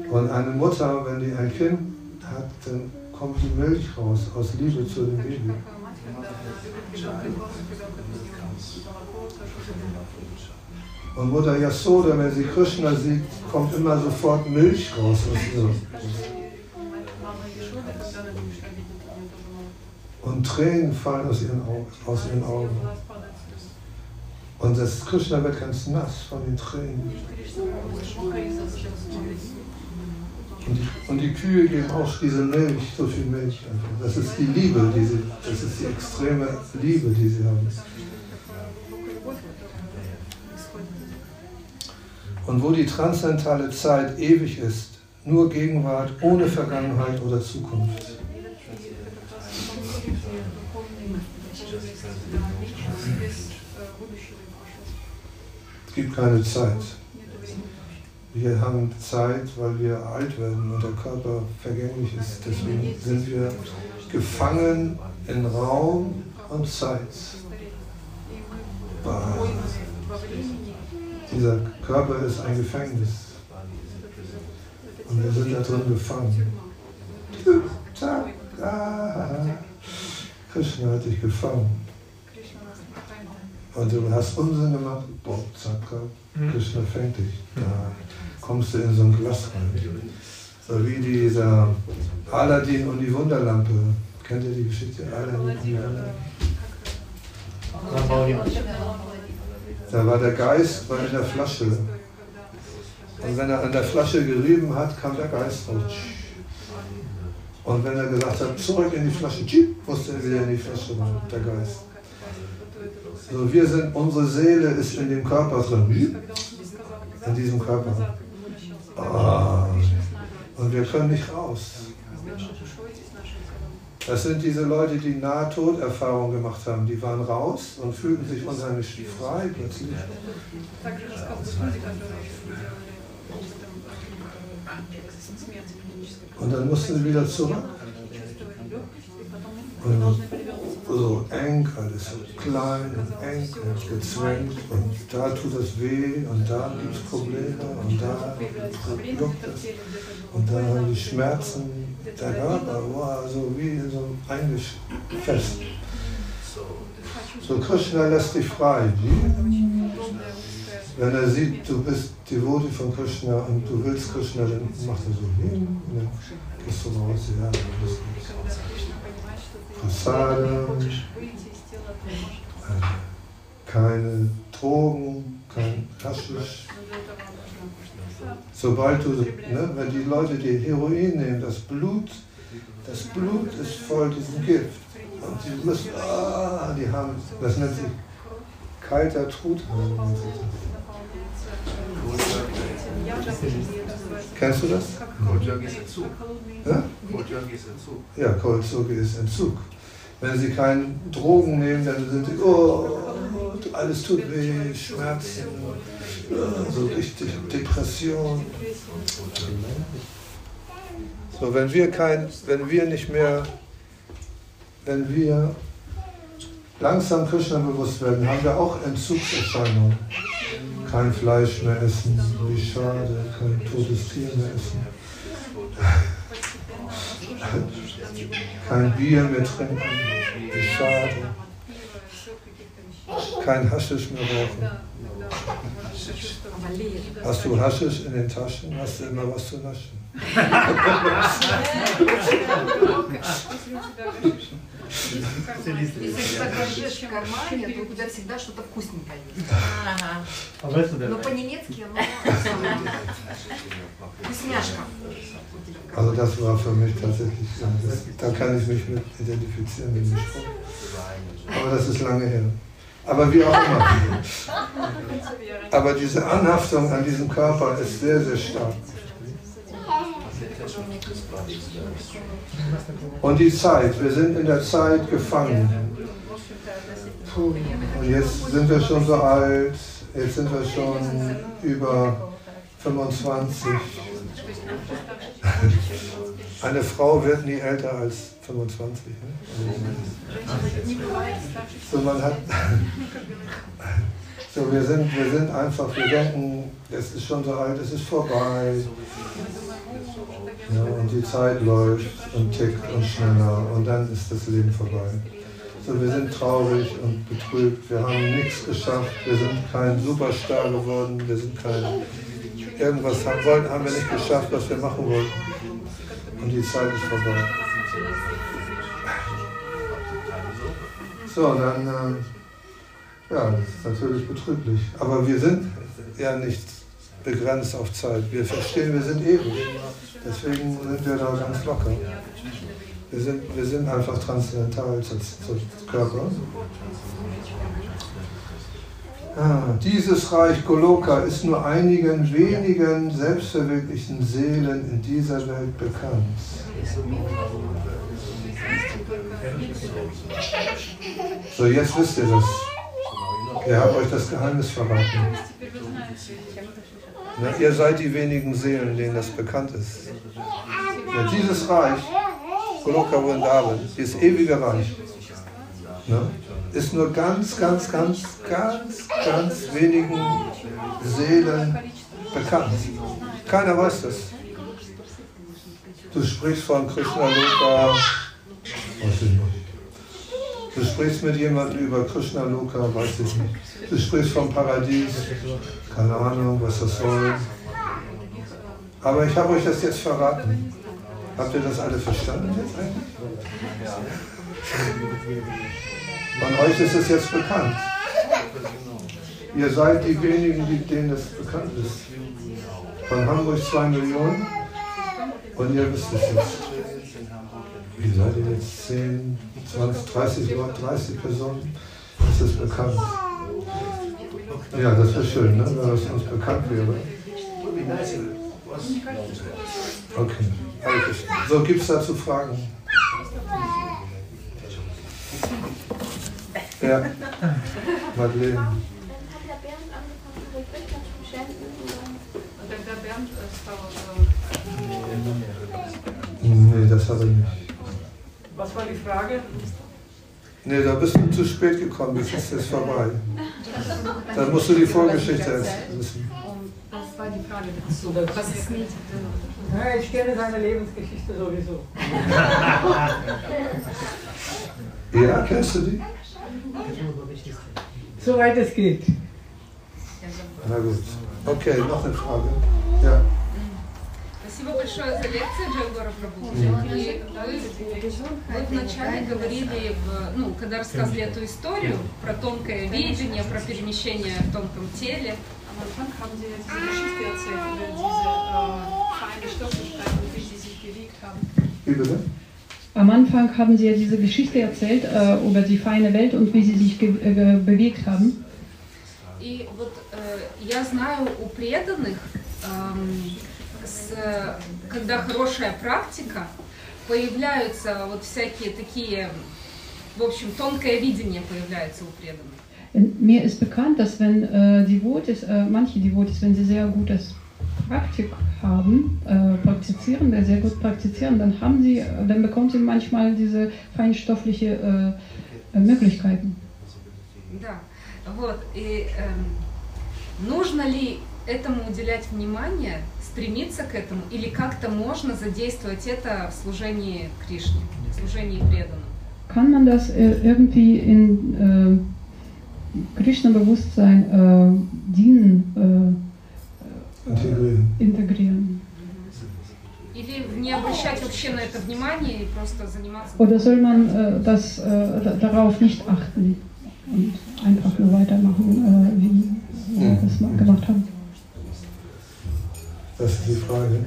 Und eine Mutter, wenn die ein Kind hat, dann kommt die Milch raus aus Liebe zu dem Baby. Und Mutter Yasoda, wenn sie Krishna sieht, kommt immer sofort Milch raus aus ihr. Und Tränen fallen aus ihren, Augen, aus ihren Augen. Und das Krishna wird ganz nass von den Tränen. Und die, die Kühe geben auch diese Milch, so viel Milch. Das ist die Liebe, diese, das ist die extreme Liebe, die sie haben. Und wo die transzendentale Zeit ewig ist, nur Gegenwart ohne Vergangenheit oder Zukunft. Es gibt keine Zeit. Wir haben Zeit, weil wir alt werden und der Körper vergänglich ist. Deswegen sind wir gefangen in Raum und Zeit. Dieser Körper ist ein Gefängnis. Und wir sind da drin gefangen. Krishna hat dich gefangen. Und du hast Unsinn gemacht. Boah, Krishna fängt dich. Da kommst du in so ein Glas rein. So wie dieser Aladdin und die Wunderlampe. Kennt ihr die Geschichte? Aladdin und die Wunderlampe? Da war der Geist war in der Flasche. Und wenn er an der Flasche gerieben hat, kam der Geist raus. Und wenn er gesagt hat, zurück in die Flasche, musste er wieder in die Flasche rein, der Geist. So, wir sind, unsere Seele ist in dem Körper drin. In diesem Körper. Oh. Und wir können nicht raus. Das sind diese Leute, die Nahtoderfahrung gemacht haben. Die waren raus und fühlten sich unheimlich frei plötzlich. Und dann mussten sie wieder zurück. Und so eng, alles so klein und eng und gezwängt und da tut es weh und da gibt es Probleme und da juckt es und da haben die Schmerzen der Körper, wow, so wie so eingefasst. So Krishna lässt dich frei. Wenn er sieht, du bist Devoti von Krishna und du willst Krishna, dann macht er so, und dann gehst du raus, ja, dann bist du Fassade, keine Drogen, kein Haschisch. Sobald du, ne, wenn die Leute die Heroin nehmen, das Blut, das Blut ist voll diesem Gift. Und sie müssen, ah, die haben, das nennt sich kalter Truthahn. Kennst du das? Cold ist Entzug. Ja? Cold ist Entzug. Wenn sie keine Drogen nehmen, dann sind sie, oh, alles tut weh, Schmerzen, so richtig Depression. So, wenn wir kein, wenn wir nicht mehr, wenn wir langsam Krishna bewusst werden, haben wir auch Entzugserscheinungen. Kein Fleisch mehr essen, wie schade, kein totes Tier mehr essen. Kein Bier mehr trinken, wie schade. Kein Haschisch mehr rauchen. Hast du Haschisch in den Taschen? Hast du immer was zu naschen? Если так держишь в кармане, то у тебя всегда что-то вкусненькое есть. Но по-немецки оно вкусняшка. Also das war für mich tatsächlich, das, da kann ich mich mit identifizieren, mit dem Spruch. Aber das ist lange her. Aber wie auch immer. <laughs> Aber diese Anhaftung an diesem Körper ist sehr, sehr stark. Und die Zeit, wir sind in der Zeit gefangen. Puh. Und jetzt sind wir schon so alt, jetzt sind wir schon über 25. Eine Frau wird nie älter als 25. Ne? So, man hat, so wir, sind, wir sind einfach, wir denken, es ist schon so alt, es ist vorbei. Ja, und die Zeit läuft und tickt und schneller und dann ist das Leben vorbei. So, wir sind traurig und betrübt, wir haben nichts geschafft, wir sind kein Superstar geworden, wir sind kein irgendwas haben wollten, haben wir nicht geschafft, was wir machen wollten. Und die Zeit ist vorbei. So, dann, äh, ja, das ist natürlich betrüblich. Aber wir sind ja nicht begrenzt auf Zeit. Wir verstehen, wir sind ewig. Deswegen sind wir da ganz locker. Wir sind, wir sind einfach transzendental zum, Körper. Ah, dieses Reich Goloka ist nur einigen wenigen selbstverwirklichten Seelen in dieser Welt bekannt. So, jetzt wisst ihr das. Ihr habt euch das Geheimnis verraten. Na, ihr seid die wenigen Seelen, denen das bekannt ist. Ja, dieses Reich, Goloka Vrindavan, dieses ewige Reich, na, ist nur ganz, ganz, ganz, ganz, ganz wenigen Seelen bekannt. Keiner weiß das. Du sprichst von Krishna Loka. Du sprichst mit jemandem über Krishna Loka, weiß ich nicht. Du sprichst vom Paradies, keine Ahnung, was das soll. Aber ich habe euch das jetzt verraten. Habt ihr das alle verstanden jetzt eigentlich? Von euch ist es jetzt bekannt. Ihr seid die wenigen, denen das bekannt ist. Von Hamburg zwei Millionen und ihr wisst es jetzt. Wie seid ihr jetzt? 10, 20, 30, 30 Personen? Ist das bekannt? Ja, das wäre schön, ne? wenn das uns bekannt wäre. Okay, so gibt es dazu Fragen? Ja, Madeleine. Nee, das habe ich nicht. Was war die Frage? Nee, da bist du zu spät gekommen, jetzt ist es vorbei. Dann musst du die Vorgeschichte wissen. Das war die Frage dazu. Was ist mit? Ja, ich kenne seine Lebensgeschichte sowieso. <laughs> Ja, kennst du die? Soweit es geht. Na gut. Okay, noch eine Frage. Ja. Спасибо большое за лекцию, Джагора Прабhu. И вы, вы вначале говорили, в, ну, когда рассказывали эту историю про тонкое видение, про перемещение в тонком теле. Am Anfang haben Sie diese Geschichte erzählt über diese äh, feine Stoffgestalt und wie sie sich bewegt haben. Wie bitte? Am Anfang haben Sie ja diese Geschichte erzählt äh, über die feine Welt und wie Sie sich äh, bewegt haben. И вот э, я знаю у преданных, эм, с, когда хорошая практика, появляются вот всякие такие, в общем, тонкое видение появляется у преданных. Mir ist bekannt, dass wenn äh, Devotis, äh, manche Devotis, wenn sie sehr gutes Praktik haben, äh, praktizieren, der sehr gut praktizieren, dann haben sie, dann bekommen sie manchmal diese feinstoffliche äh, Möglichkeiten. Да, вот, и эм, нужно ли этому уделять внимание, стремиться к этому, или как-то можно задействовать это в служении Кришне, в служении преданным? Kann man das äh, irgendwie in äh, Krishna-Bewusstsein äh, dienen, äh, Integrieren. Или не обращать вообще на это внимание и просто заниматься... Oder soll man äh, das, äh, da- darauf nicht achten und einfach nur weitermachen, äh, wie wir das gemacht haben? Das ist die Frage.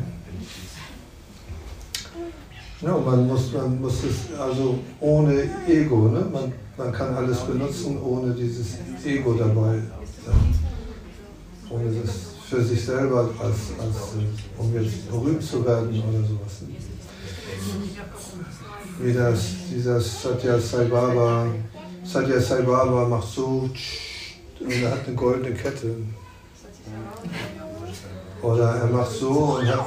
Ja, man muss, man muss es also ohne Ego, ne? man, man kann alles benutzen, ohne dieses Ego dabei. Ohne das für sich selber, als, als, um jetzt berühmt zu werden oder sowas. Ne? Wie das, dieser Satya Sai Baba, Satya Sai Baba macht so und er hat eine goldene Kette. Oder er macht so und hat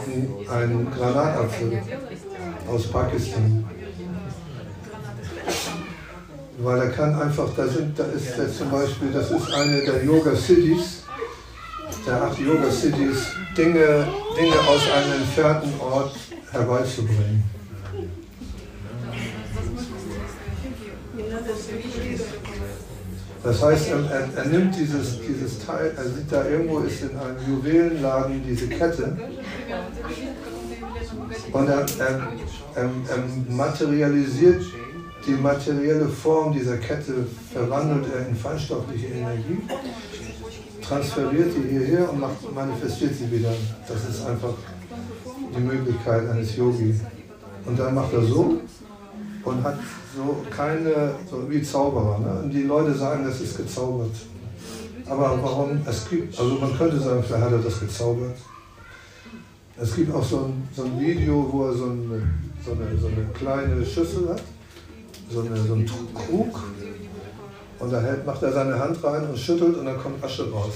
einen, Granatapfel aus Pakistan. Weil er kann einfach, da sind, da ist jetzt zum Beispiel, das ist eine der Yoga Cities, der acht Yoga Cities, Dinge, Dinge aus einem entfernten Ort herbeizubringen. Das heißt, er, er, nimmt dieses, dieses Teil, er sieht da irgendwo ist in einem Juwelenladen diese Kette und er, er, er, er materialisiert die materielle Form dieser Kette, verwandelt er in feinstoffliche Energie, transferiert die hierher und macht, manifestiert sie wieder. Das ist einfach die Möglichkeit eines Yogi. Und dann macht er so und hat so keine, so wie Zauberer. Ne? Und die Leute sagen, das ist gezaubert. Aber warum? Es gibt, also man könnte sagen, vielleicht hat er das gezaubert. Es gibt auch so ein, so ein Video, wo er so eine, so, eine, so eine kleine Schüssel hat, so, eine, so einen Krug. Und da hält, macht er seine Hand rein und schüttelt und dann kommt Asche raus.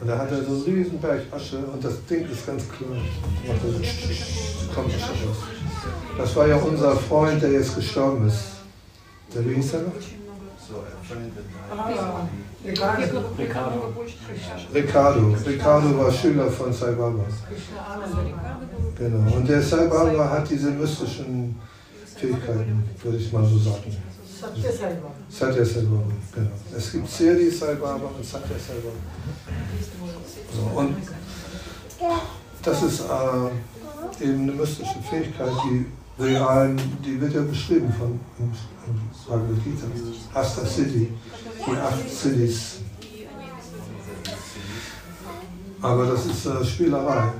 Und da hat er so einen riesen Berg Asche und das Ding ist ganz klein. Macht er so, kommt Asche raus. Das war ja unser Freund, der jetzt gestorben ist. Der, wie hieß er noch? Ah. Ricardo. Ricardo. Ricardo war Schüler von Sai Baba. Genau. Und der Sai Baba hat diese mystischen Fähigkeiten, würde ich mal so sagen. Satya Sai Baba. Satya Sai Baba, genau. Es gibt Siri Sai Baba und Satya Sai Baba. So, und das ist äh, eben eine mystische Fähigkeit, die realen, die wird ja beschrieben von Bhagavad Gita. Asta City, die acht Cities. Aber das ist äh, Spielerei.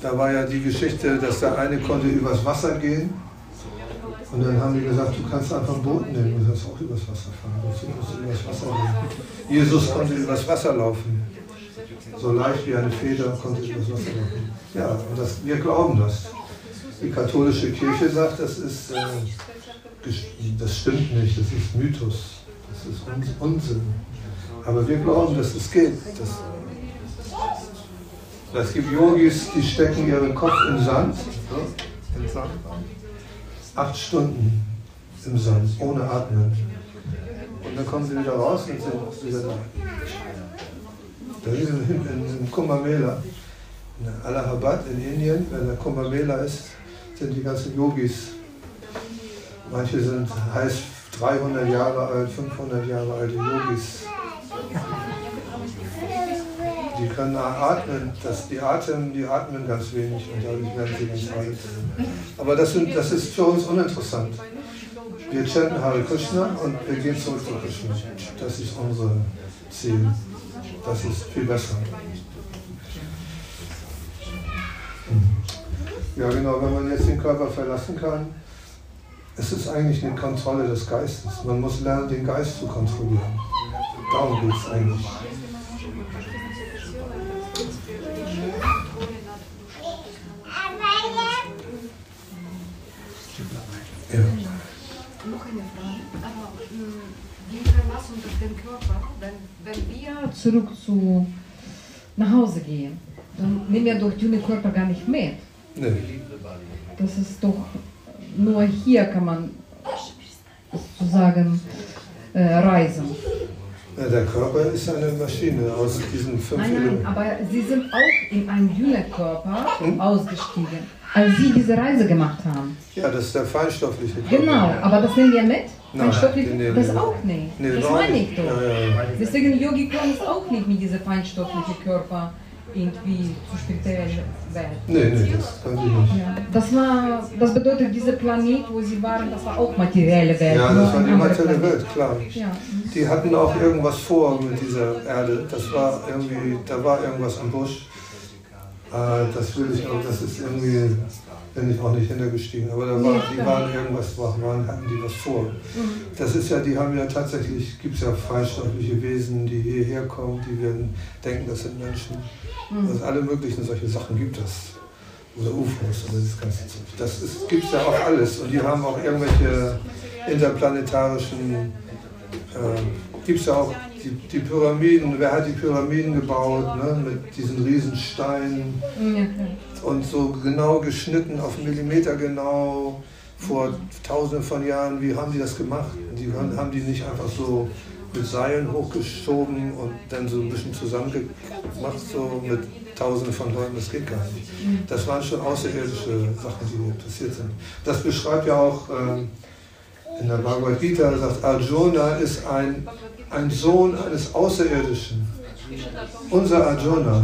Da war ja die Geschichte, dass der eine konnte übers Wasser gehen und dann haben die gesagt, du kannst einfach ein Boot nehmen und kannst auch übers Wasser fahren. Wozu musst du übers Wasser gehen? Jesus konnte übers Wasser laufen. So leicht wie eine Feder konnte übers Wasser laufen. Ja, und das, wir glauben das. Die katholische Kirche sagt, das ist, äh, das stimmt nicht, das ist Mythos, das ist Un Unsinn. Aber wir glauben, dass es geht. Das, es gibt Yogis, die stecken ihren Kopf im Sand, ne, im Sand, acht Stunden im Sand, ohne Atmen. Und dann kommen sie wieder raus und sind wieder da. In, in, in Mela, in Allahabad in Indien, wenn der Kumbh Mela ist, sind die ganzen Yogis. Manche sind heißt 300 Jahre alt, 500 Jahre alte Yogis. Die können atmen, das, die, atmen, die atmen ganz wenig und dadurch werden sie ganz alt. Aber das, sind, das ist für uns uninteressant. Wir chanten Hare Krishna und wir gehen zurück zu Krishna. Das ist unser Ziel. Das ist viel besser. Ja, genau, wenn man jetzt den Körper verlassen kann, es ist eigentlich eine Kontrolle des Geistes. Man muss lernen, den Geist zu kontrollieren. Darum geht es eigentlich. Ja. Noch eine Frage. Aber mh, Verlassung durch den Körper, wenn, wenn wir zurück zu nach Hause gehen, dann nehmen wir doch dünne Körper gar nicht mit. Nee. Das ist doch nur hier kann man sozusagen äh, reisen. Ja, der Körper ist eine Maschine aus diesen fünf Nein, nein, aber Sie sind auch in einen Dünekörper ausgestiegen, als Sie diese Reise gemacht haben. Ja, das ist der feinstoffliche Körper. Genau, aber das nehmen wir mit? Nein, Feinstofflich, nee, das nee. auch nicht. Nee, das meine nicht. ich doch. Ja, ja. Deswegen Yogi ist auch nicht mit diesem feinstofflichen Körper irgendwie zu speziell Welt. Nee, nee, das kann sie nicht. Ja. Das war, das bedeutet, dieser Planet, wo sie waren, das war auch materielle Welt. Ja, das war die materielle. Welt, klar. Ja. Die hatten auch irgendwas vor mit dieser Erde. Das war irgendwie, da war irgendwas am Busch. Äh, das will ich auch, das ist irgendwie, bin ich auch nicht hintergestiegen. Aber da war, die waren irgendwas, waren, hatten die was vor. Das ist ja, die haben ja tatsächlich, gibt es ja feinstoffliche Wesen, die hierher kommen, die werden denken, das sind Menschen. Also alle möglichen solche Sachen gibt es. Oder UFOs oder das ganze Zeug. Das gibt es ja auch alles. Und die haben auch irgendwelche interplanetarischen, äh, gibt es ja auch die, die Pyramiden. Wer hat die Pyramiden gebaut, ne? mit diesen Riesensteinen ja. und so genau geschnitten, auf Millimeter genau, vor tausenden von Jahren. Wie haben die das gemacht? Die haben, die nicht einfach so mit Seilen hochgeschoben und dann so ein bisschen zusammengemacht, so mit tausenden von Leuten, das geht gar nicht. Das waren schon außerirdische Sachen, die passiert sind. Das beschreibt ja auch ähm, in der Bhagavad Gita, sagt Arjuna ist ein, ein Sohn eines Außerirdischen. Unser Arjuna.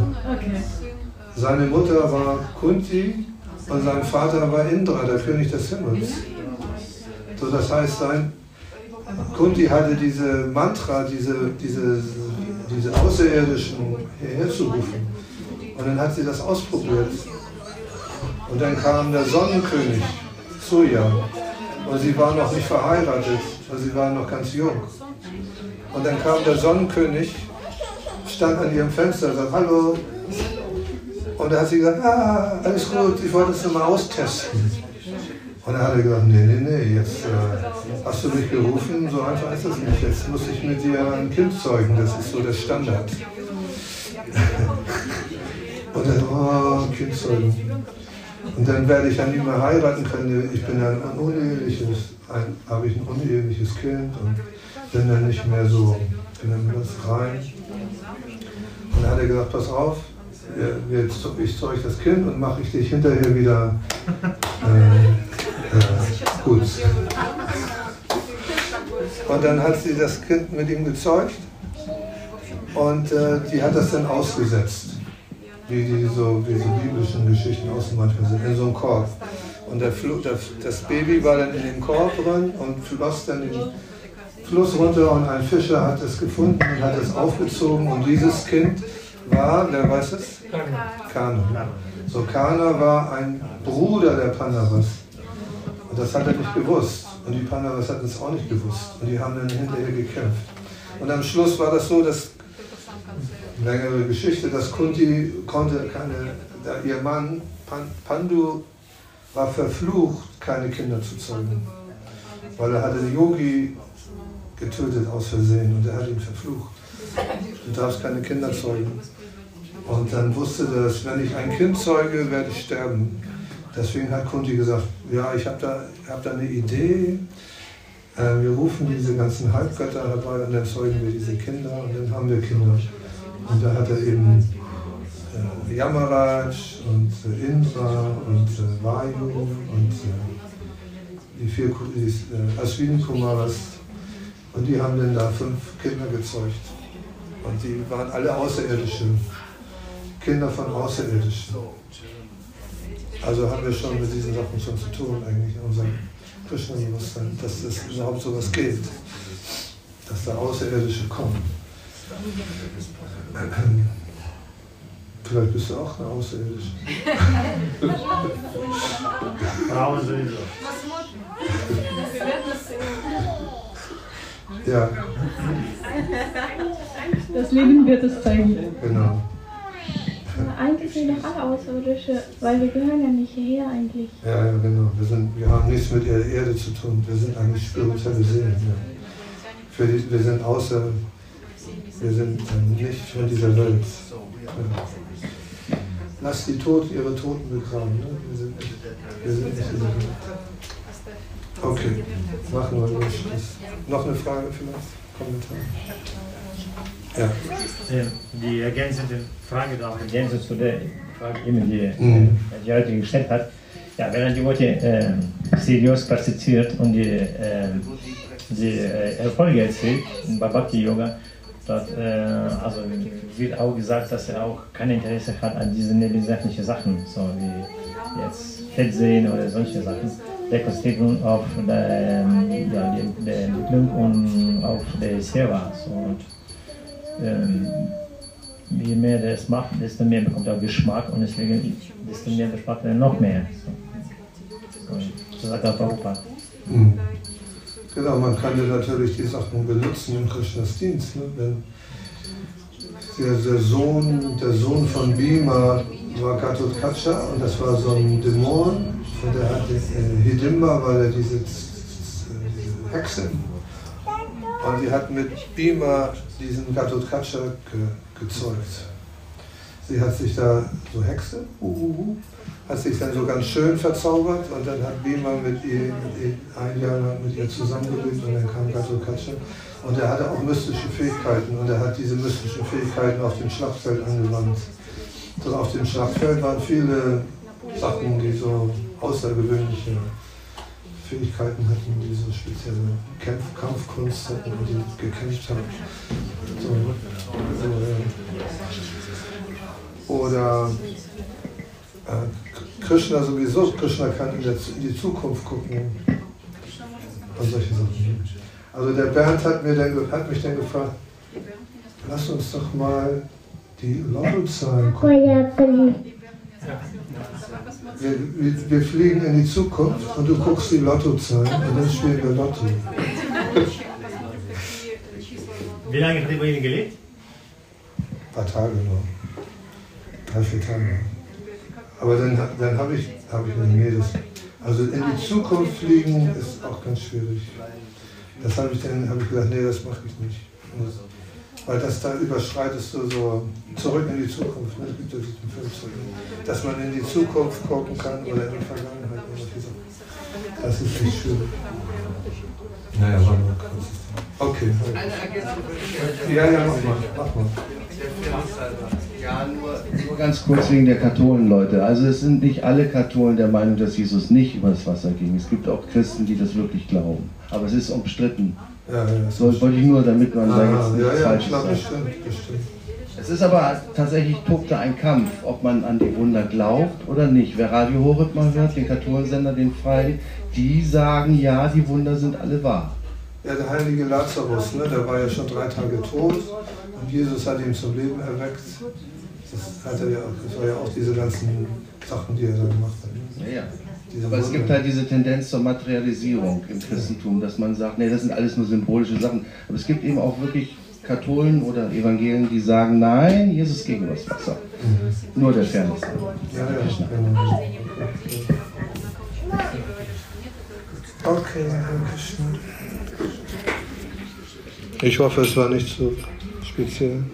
Seine Mutter war Kunti und sein Vater war Indra, der König des Himmels. So, das heißt, sein Kunti hatte diese Mantra, diese, diese, diese Außerirdischen hierher zu rufen. Und dann hat sie das ausprobiert. Und dann kam der Sonnenkönig, Surya. Und sie war noch nicht verheiratet, also sie waren noch ganz jung. Und dann kam der Sonnenkönig, stand an ihrem Fenster und sagte, hallo. Und da hat sie gesagt, ah, alles gut, ich wollte es nur mal austesten. Und dann hat er gesagt, nee, nee, nee, jetzt äh, hast du mich gerufen, so einfach ist das nicht. Jetzt muss ich mit dir ein Kind zeugen, das ist so der Standard. <laughs> Und dann, oh, Kind zeugen. Und dann werde ich ja nie mehr heiraten können. Ich bin ein uneheliches, habe ich ein uneheliches Kind und bin dann nicht mehr so, bin dann ganz rein. Und dann hat er gesagt, pass auf, wir- ich zeug das Kind und mache ich dich hinterher wieder äh, äh, gut. Und dann hat sie das Kind mit ihm gezeugt und äh, die hat das dann ausgesetzt wie die so wie so biblischen Geschichten außen manchmal sind, in so einem Korb. Und der der, das Baby war dann in dem Korb drin und floss dann den Fluss runter und ein Fischer hat es gefunden und hat es aufgezogen und dieses Kind war, wer weiß es? Kana. So Kana war ein Bruder der Pandavas. Und das hat er nicht gewusst. Und die Pandavas hatten es auch nicht gewusst. Und die haben dann hinterher gekämpft. Und am Schluss war das so, dass längere Geschichte, dass Kunti konnte keine, ihr Mann Pan, Pandu war verflucht, keine Kinder zu zeugen. Weil er hatte einen Yogi getötet aus Versehen und er hat ihn verflucht. Du darfst keine Kinder zeugen. Und dann wusste er, dass wenn ich ein Kind zeuge, werde ich sterben. Deswegen hat Kunti gesagt, ja, ich habe da, hab da eine Idee. Äh, wir rufen diese ganzen Halbgötter herbei und dann zeugen wir diese Kinder und dann haben wir Kinder. Und da hat er eben äh, Yamaraj und äh, Indra und äh, Vayu und äh, die vier die, äh, Ashwini Kumaras. Und die haben dann da fünf Kinder gezeugt. Und die waren alle Außerirdische. Kinder von Außerirdischen. Also haben wir schon mit diesen Sachen schon zu tun, eigentlich in unserem Krishna-Bewusstsein, dass es überhaupt sowas gibt. Dass da Außerirdische kommen. Vielleicht bist du auch eine Außerirdische. Frauen <laughs> sowieso. Ja, Das Leben wird es zeigen. genau. Eigentlich sind doch alle Außerirdische, weil wir gehören ja nicht hierher eigentlich. Ja, ja, genau. Wir, sind, wir haben nichts mit der Erde zu tun. Wir sind eigentlich spirituelle Seelen. Ja. Für die, wir sind außer, wir sind ähm, nicht von dieser Welt. Ja. Lass die Toten ihre Toten begraben. Ne? Wir sind nicht, wir sind nicht diese Okay, machen wir los. Noch eine Frage vielleicht? Kommentar? Ja. Die ergänzende Frage da, ergänzend zu der Frage, die, mhm. die heute gestellt hat. Ja, wenn man die Leute äh, seriös praktiziert und die, äh, die äh, Erfolge erzählt bei Bhakti Dort, äh, also wird auch gesagt, dass er auch kein Interesse hat an diese nebensächlichen Sachen, so wie jetzt Fett sehen oder solche Sachen. Der konzentriert auf der, ja, die, der Entwicklung und auf der Seva. So, und, ähm, je mehr der es macht, desto mehr bekommt er Geschmack und deswegen, desto mehr Geschmack er noch mehr. So, so sagt er Prabhupada. Mhm. Genau, man kann ja natürlich die Sachen benutzen im Krishnas Dienst. Ne? Wenn der, der, Sohn, der Sohn von Bhima war Gatotkacha und das war so ein Dämon und der hatte äh, Hidimba, weil er diese, diese Hexe und die hat mit Bhima diesen Gatotkacha ge, gezeugt. Sie hat sich da, so Hexe, uh, hat sich dann so ganz schön verzaubert und dann hat Bima mit ihr, ein Jahr lang mit ihr zusammengelebt und dann kam Gatotkacha. Und er hatte auch mystische Fähigkeiten und er hat diese mystischen Fähigkeiten auf dem Schlachtfeld angewandt. So auf dem Schlachtfeld waren viele Sachen, die so außergewöhnliche Fähigkeiten hatten, die so spezielle Kampf Kampfkunst hatten und die gekämpft haben. So, so, ja. Oder äh, Krishna sowieso, Krishna kann in, der, in die Zukunft gucken und solche Sachen. Also der Bernd hat, mir dann, hat mich dann gefragt, lass uns doch mal die Lottozahlen gucken. Wir, wir, wir, fliegen in die Zukunft und du guckst die Lottozahlen und dann spielen wir Lotto. Wie lange hat er bei Ihnen gelebt? Ein paar Tage noch. Drei, vier Tage. Aber dann, dann habe ich, hab ich eine nee, also in die Zukunft fliegen ist auch ganz schwierig. Das habe ich dann hab ich gesagt, nee, das mache ich nicht. Weil das da überschreitest du so zurück in die Zukunft. Ne? Es gibt diesen Film zurück. Dass man in die Zukunft gucken kann oder in die Vergangenheit. Oder so. Das ist nicht schwierig. Naja, warte mal Okay. Ja, ja, mach mal. Mach mal. Ja, nur, nur ganz kurz wegen der Katholenleute. Also es sind nicht alle Katholen der Meinung, dass Jesus nicht übers Wasser ging. Es gibt auch Christen, die das wirklich glauben. Aber es ist umstritten. Ja, ja, so wollte ich nur, damit man ah, da jetzt nichts ja, Falsches sagt. Bestimmt, bestimmt. Es ist aber tatsächlich tobte ein Kampf, ob man an die Wunder glaubt oder nicht. Wer Radio Horeb mal hört, den Katholensender, den Freien, die sagen, ja, die Wunder sind alle wahr. Ja, der heilige Lazarus, ne, der war ja schon drei Tage tot und Jesus hat ihn zum Leben erweckt. Das, hat er ja, das war ja auch diese ganzen Sachen, die er da gemacht hat. Ne? Ja, ja. Aber es gibt halt diese Tendenz zur Materialisierung im Christentum, dass man sagt, nee, das sind alles nur symbolische Sachen. Aber es gibt eben auch wirklich Katholen oder Evangelien, die sagen, nein, Jesus gegen das Wasser. Mhm. Nur der Fairness. Ja, ja, genau. Okay, danke schön. Ich hoffe, es war nicht so speziell.